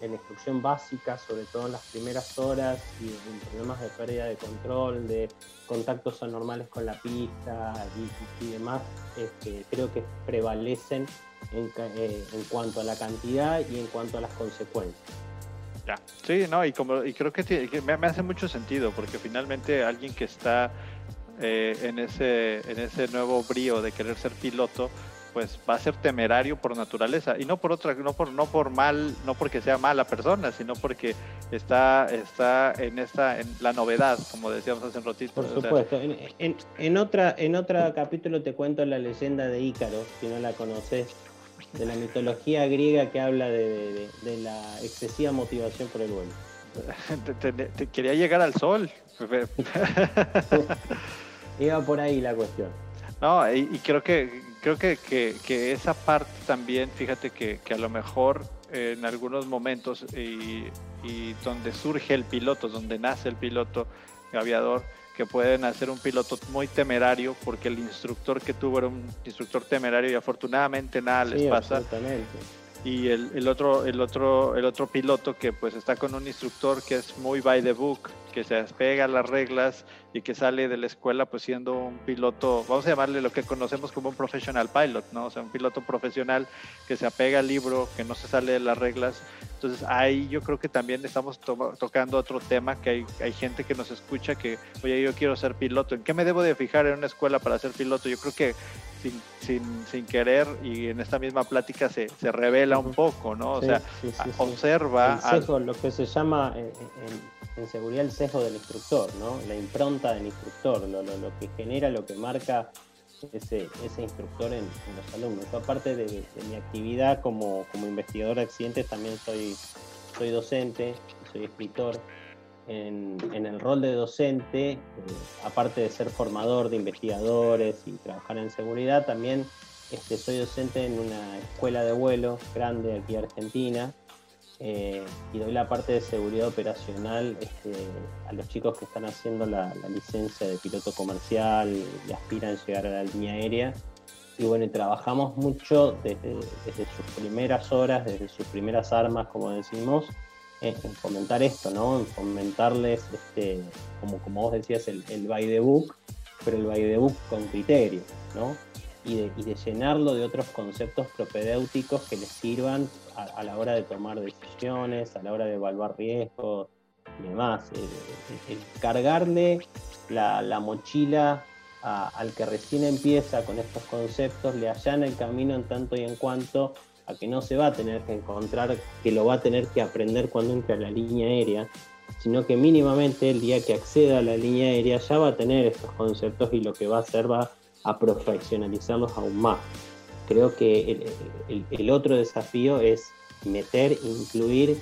en la instrucción básica, sobre todo en las primeras horas, y problemas de pérdida de control, de contactos anormales con la pista y, demás, este, creo que prevalecen eh, en, cuanto a la cantidad y en cuanto a las consecuencias. Ya, sí, no, y, como, y creo que, me, hace mucho sentido, porque finalmente alguien que está eh, en, ese, en ese nuevo brío de querer ser piloto, pues va a ser temerario por naturaleza. Y no por otra no por no por mal no porque sea mala persona sino porque está está en esta en la novedad como decíamos hace un ratito. Por supuesto. En, en, otra en otro capítulo te cuento la leyenda de Ícaro si no la conoces de la mitología griega que habla de, la excesiva motivación por el vuelo. Te, quería llegar al sol. Iba por ahí la cuestión. No y creo que creo que, que, esa parte también, fíjate que, que, a lo mejor en algunos momentos y, y, donde surge el piloto, donde nace el piloto aviador, que pueden hacer un piloto muy temerario porque el instructor que tuvo era un instructor temerario y afortunadamente nada les pasa y el, el, otro el otro el otro piloto que pues está con un instructor que es muy by the book que se despega a las reglas y que sale de la escuela pues siendo un piloto vamos a llamarle lo que conocemos como un professional pilot no o sea un piloto profesional que se apega al libro que no se sale de las reglas. Entonces ahí yo creo que también estamos tocando otro tema que hay, hay gente que nos escucha que oye yo quiero ser piloto en qué me debo de fijar en una escuela para ser piloto yo creo que sin, sin, sin querer y en esta misma plática se, se revela un poco, ¿no? O sea, observa... lo que se llama eh, en, en, seguridad el sesgo del instructor, ¿no? La impronta del instructor, lo, lo, lo que genera, lo que marca ese, ese instructor en, los alumnos. aparte de, mi actividad como, como investigador de accidentes, también soy, soy docente, soy escritor en, el rol de docente, eh, aparte de ser formador de investigadores y trabajar en seguridad, también este, soy docente en una escuela de vuelo grande aquí en Argentina eh, y doy la parte de seguridad operacional este, a los chicos que están haciendo la, licencia de piloto comercial y aspiran a llegar a la línea aérea. Y bueno, trabajamos mucho desde, desde sus primeras horas, desde sus primeras armas, como decimos, en, fomentar esto, ¿no? En fomentarles, este, como, como vos decías, el, el by the book, pero el by the book con criterio, ¿no? Y de, y de llenarlo de otros conceptos propedéuticos que les sirvan a, la hora de tomar decisiones, a la hora de evaluar riesgos y demás. El, cargarle la, la mochila al que recién empieza con estos conceptos, le allana el camino en tanto y en cuanto a que no se va a tener que encontrar, que lo va a tener que aprender cuando entre a la línea aérea, sino que mínimamente el día que acceda a la línea aérea ya va a tener estos conceptos y lo que va a hacer va a profesionalizarlos aún más. Creo que el, otro desafío es meter, incluir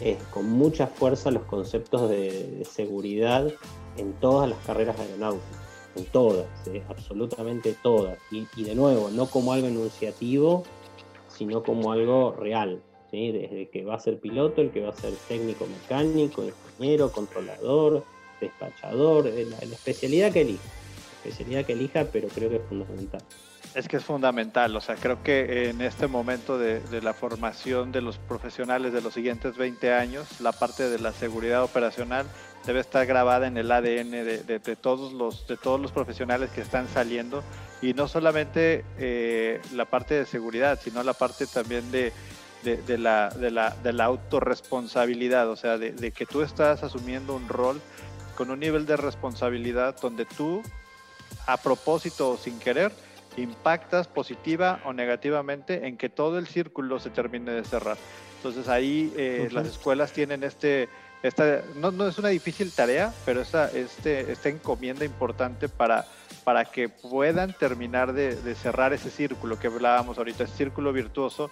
eh, con mucha fuerza los conceptos de, seguridad en todas las carreras aeronáuticas, en todas, eh, absolutamente todas. Y, de nuevo, no como algo enunciativo, sino como algo real, desde que va a ser piloto, el que va a ser técnico mecánico, ingeniero, controlador, despachador, eh, la, especialidad que elija, la especialidad que elija, pero creo que es fundamental. Es que es fundamental, o sea, creo que en este momento de, la formación de los profesionales de los siguientes 20 años, la parte de la seguridad operacional debe estar grabada en el ADN de, todos, los, de todos los profesionales que están saliendo y no solamente eh, la parte de seguridad, sino la parte también de, la, de, la, de la autorresponsabilidad, o sea, de, que tú estás asumiendo un rol con un nivel de responsabilidad donde tú, a propósito o sin querer, impactas positiva o negativamente en que todo el círculo se termine de cerrar. Entonces ahí eh, las escuelas tienen este, esta, no, no, es una difícil tarea, pero esta, este, esta encomienda importante para para que puedan terminar de, cerrar ese círculo que hablábamos ahorita, ese círculo virtuoso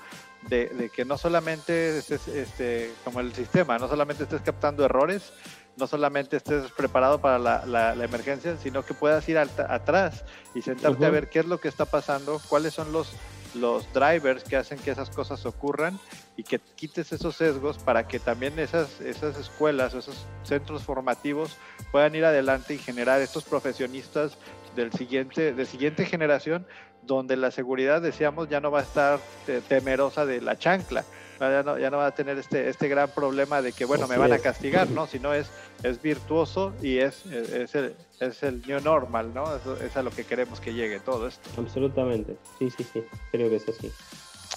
de, que no solamente estés, este, como el sistema, no solamente estés captando errores, no solamente estés preparado para la, emergencia, sino que puedas ir atrás y sentarte a ver qué es lo que está pasando, cuáles son los, los drivers que hacen que esas cosas ocurran y que quites esos sesgos para que también esas, esas escuelas, esos centros formativos puedan ir adelante y generar estos profesionistas del siguiente, de siguiente generación, donde la seguridad, decíamos, ya no va a estar temerosa de la chancla, ya no, ya no va a tener este, este gran problema de que, bueno, me van a castigar, ¿no? Sino es, es virtuoso y es, es, el, es el new normal, ¿no? Eso, es a lo que queremos que llegue todo esto. Absolutamente, sí, sí, sí, creo que es así.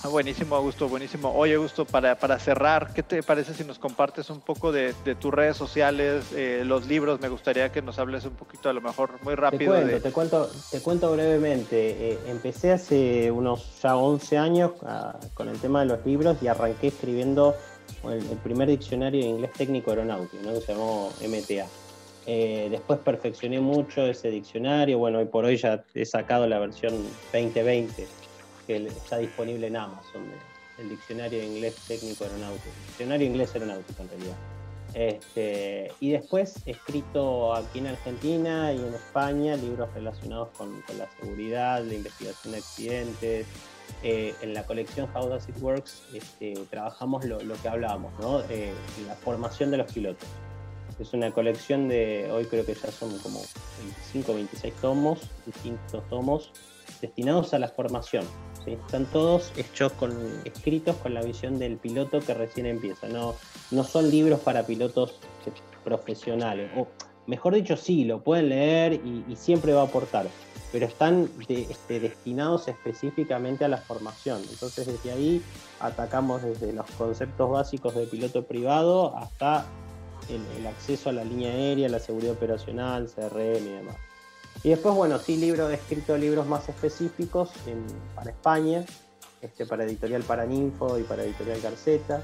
Ah, buenísimo, Augusto, buenísimo. Oye, Augusto, para, para cerrar, ¿qué te parece si nos compartes un poco de, tus redes sociales, eh, los libros? Me gustaría que nos hables un poquito, a lo mejor muy rápido. Te cuento, te cuento, te cuento brevemente. Eh, empecé hace unos ya 11 años ah, con el tema de los libros y arranqué escribiendo el, primer diccionario de inglés técnico aeronáutico, ¿no? que se llamó MTA. Eh, después perfeccioné mucho ese diccionario. Bueno, hoy por hoy ya he sacado la versión 2020 que está disponible en Amazon, el diccionario de inglés técnico aeronáutico, diccionario inglés aeronáutico en realidad. Este, y después he escrito aquí en Argentina y en España libros relacionados con, la seguridad, la investigación de accidentes. Eh, en la colección How Does It Works este, trabajamos lo, que hablábamos, ¿no? Eh, la formación de los pilotos. Es una colección de, hoy creo que ya son como 25 26 tomos, distintos tomos, destinados a la formación. Están todos escritos con la visión del piloto que recién empieza. No, no son libros para pilotos profesionales. O mejor dicho, sí, lo pueden leer y, siempre va a aportar. Pero están este, destinados específicamente a la formación. Entonces desde ahí atacamos desde los conceptos básicos de piloto privado hasta el acceso a la línea aérea, la seguridad operacional, CRM y demás. Y después, bueno, sí, libro, he escrito libros más específicos para España, este, para Editorial Paraninfo y para Editorial Garceta.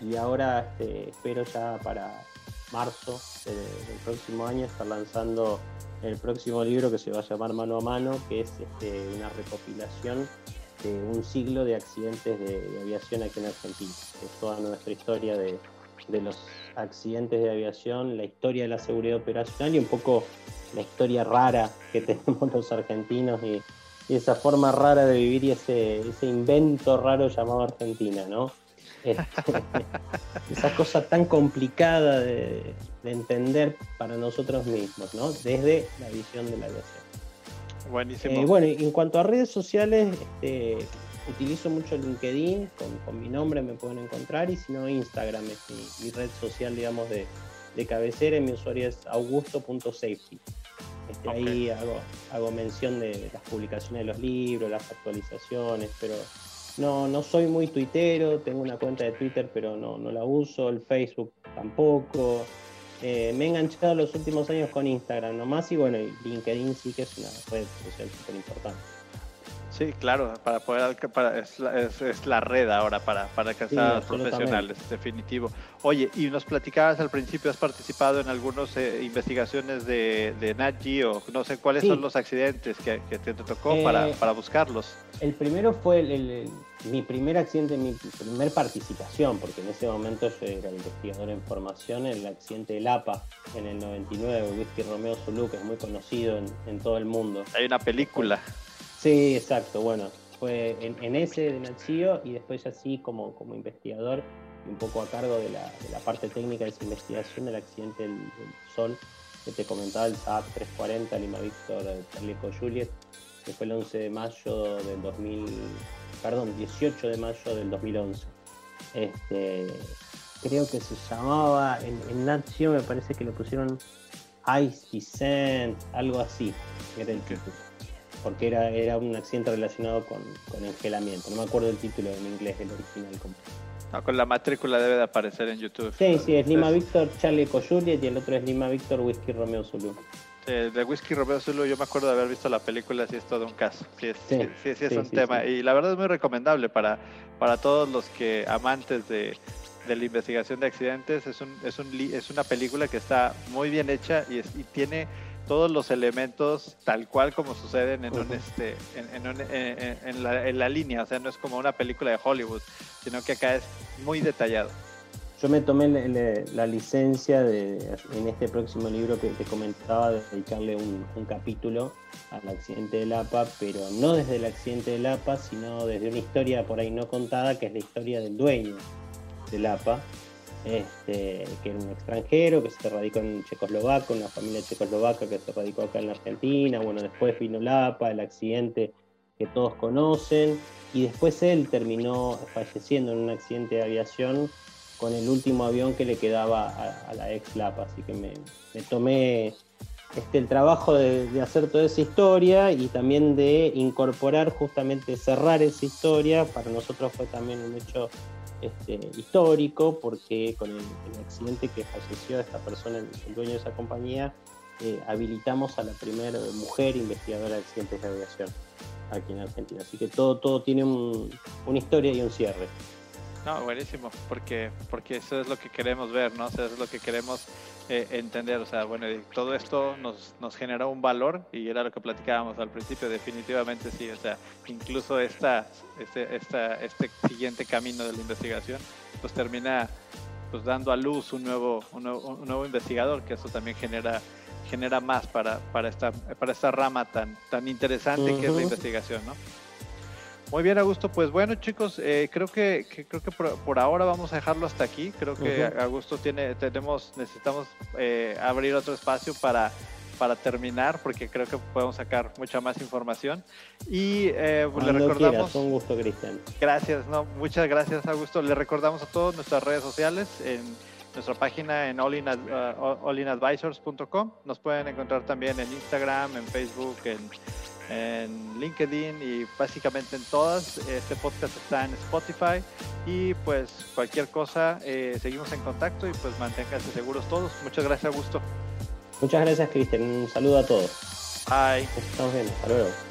Y ahora este, espero ya para marzo del próximo año estar lanzando el próximo libro que se va a llamar Mano a Mano, que es este, una recopilación de un siglo de accidentes de, aviación aquí en Argentina. Es toda nuestra historia de, de los accidentes de aviación, la historia de la seguridad operacional y un poco la historia rara que tenemos los argentinos y, esa forma rara de vivir y ese, ese invento raro llamado Argentina, ¿no? Este, esa cosa tan complicada de, entender para nosotros mismos, ¿no? Desde la visión de la aviación. Buenísimo. Eh, bueno, en cuanto a redes sociales, este, utilizo mucho LinkedIn, con, mi nombre me pueden encontrar, y si no, Instagram es mi, red social, digamos, de, de cabecera, y mi usuario es augusto.safety. Este, Ahí hago, hago mención de las publicaciones de los libros, las actualizaciones, pero no, no soy muy tuitero, tengo una cuenta de Twitter, pero no, no la uso, el Facebook tampoco. Eh, me he enganchado los últimos años con Instagram nomás y bueno, LinkedIn sí que es una red social súper importante. Sí, claro, para poder para, es, la, es, la red ahora para, para alcanzar a profesionales, definitivo. Oye, y nos platicabas al principio, has participado en algunas eh, investigaciones de, de Nat Geo, no sé cuáles son los accidentes que, te, tocó para, eh, para, buscarlos. El primero fue el, mi primer accidente, mi primer participación, porque en ese momento yo era investigador en formación, el accidente del APA en el 99, Whisky Romeo Zulu, que es muy conocido en, en todo el mundo. Hay una película. Sí, exacto. Bueno, fue en, ese de Nachio y después así como, como investigador y un poco a cargo de la, de la parte técnica de esa investigación del accidente del, Sol que te comentaba, el Saab 340 Lima Víctor Charleco Juliet, que fue el 11 de mayo del 2000, perdón, 18 de mayo del 2011. Este, creo que se llamaba, en, en me parece que lo pusieron Ice Descent, algo así, era el título porque era, era un accidente relacionado con, con engelamiento. No me acuerdo el título en inglés, el original. No, con la matrícula debe de aparecer en YouTube. Sí, sí, es Lima Víctor Charlie Juliet y el otro es Lima Víctor Whisky Romeo Zulu. Sí, de Whisky Romeo Zulu yo me acuerdo de haber visto la película, sí es todo un caso, sí, es, sí, sí, es un tema y la verdad es muy recomendable para, para todos los que amantes de, de la investigación de accidentes, es, un, es, un, es una película que está muy bien hecha y, y tiene todos los elementos tal cual como suceden en, un, este, en, la, línea, o sea, no es como una película de Hollywood, sino que acá es muy detallado. Yo me tomé la, licencia de, en este próximo libro que te comentaba, de dedicarle un, un capítulo al accidente del APA, pero no desde el accidente del APA, sino desde una historia por ahí no contada, que es la historia del dueño del APA, este, que era un extranjero, que se radicó en Checoslovaquia, una familia checoslovaca que se radicó acá en la Argentina. Bueno, después vino Lapa, el accidente que todos conocen, y después él terminó falleciendo en un accidente de aviación con el último avión que le quedaba a, la ex Lapa. Así que me, tomé este, el trabajo de, de, hacer toda esa historia y también de incorporar, justamente cerrar esa historia. Para nosotros fue también un hecho este, histórico, porque con el, accidente que falleció esta persona, el, dueño de esa compañía, eh, habilitamos a la primera mujer investigadora de accidentes de aviación aquí en Argentina. Así que todo, todo tiene una historia y un cierre. No, buenísimo, porque, porque eso es lo que queremos ver, ¿no? eso es lo que queremos eh, entender. O sea, bueno, todo esto nos, nos genera un valor y era lo que platicábamos al principio, definitivamente sí. O sea, incluso esta, este, esta, este siguiente camino de la investigación, pues termina pues dando a luz un nuevo, un nuevo, investigador, que eso también genera genera más para, para, esta, para esta rama tan, tan interesante que es la investigación, ¿no? Muy bien, Augusto. Pues bueno, chicos, eh, creo que, creo que por, ahora vamos a dejarlo hasta aquí. Creo que Augusto tiene, tenemos, necesitamos eh, abrir otro espacio para, para terminar, porque creo que podemos sacar mucha más información. Y eh, pues, le recordamos. un gusto, Cristian. Gracias, no, muchas gracias, Augusto. Le recordamos a todos nuestras redes sociales en nuestra página en allinadvisors.com. Uh, Nos pueden encontrar también en Instagram, en Facebook, en en LinkedIn y básicamente en todas. Este podcast está en Spotify y pues cualquier cosa, eh, seguimos en contacto y pues manténganse seguros todos. Muchas gracias, Augusto. Muchas gracias, Cristian. Un saludo a todos. Bye. Estamos bien. Hasta luego.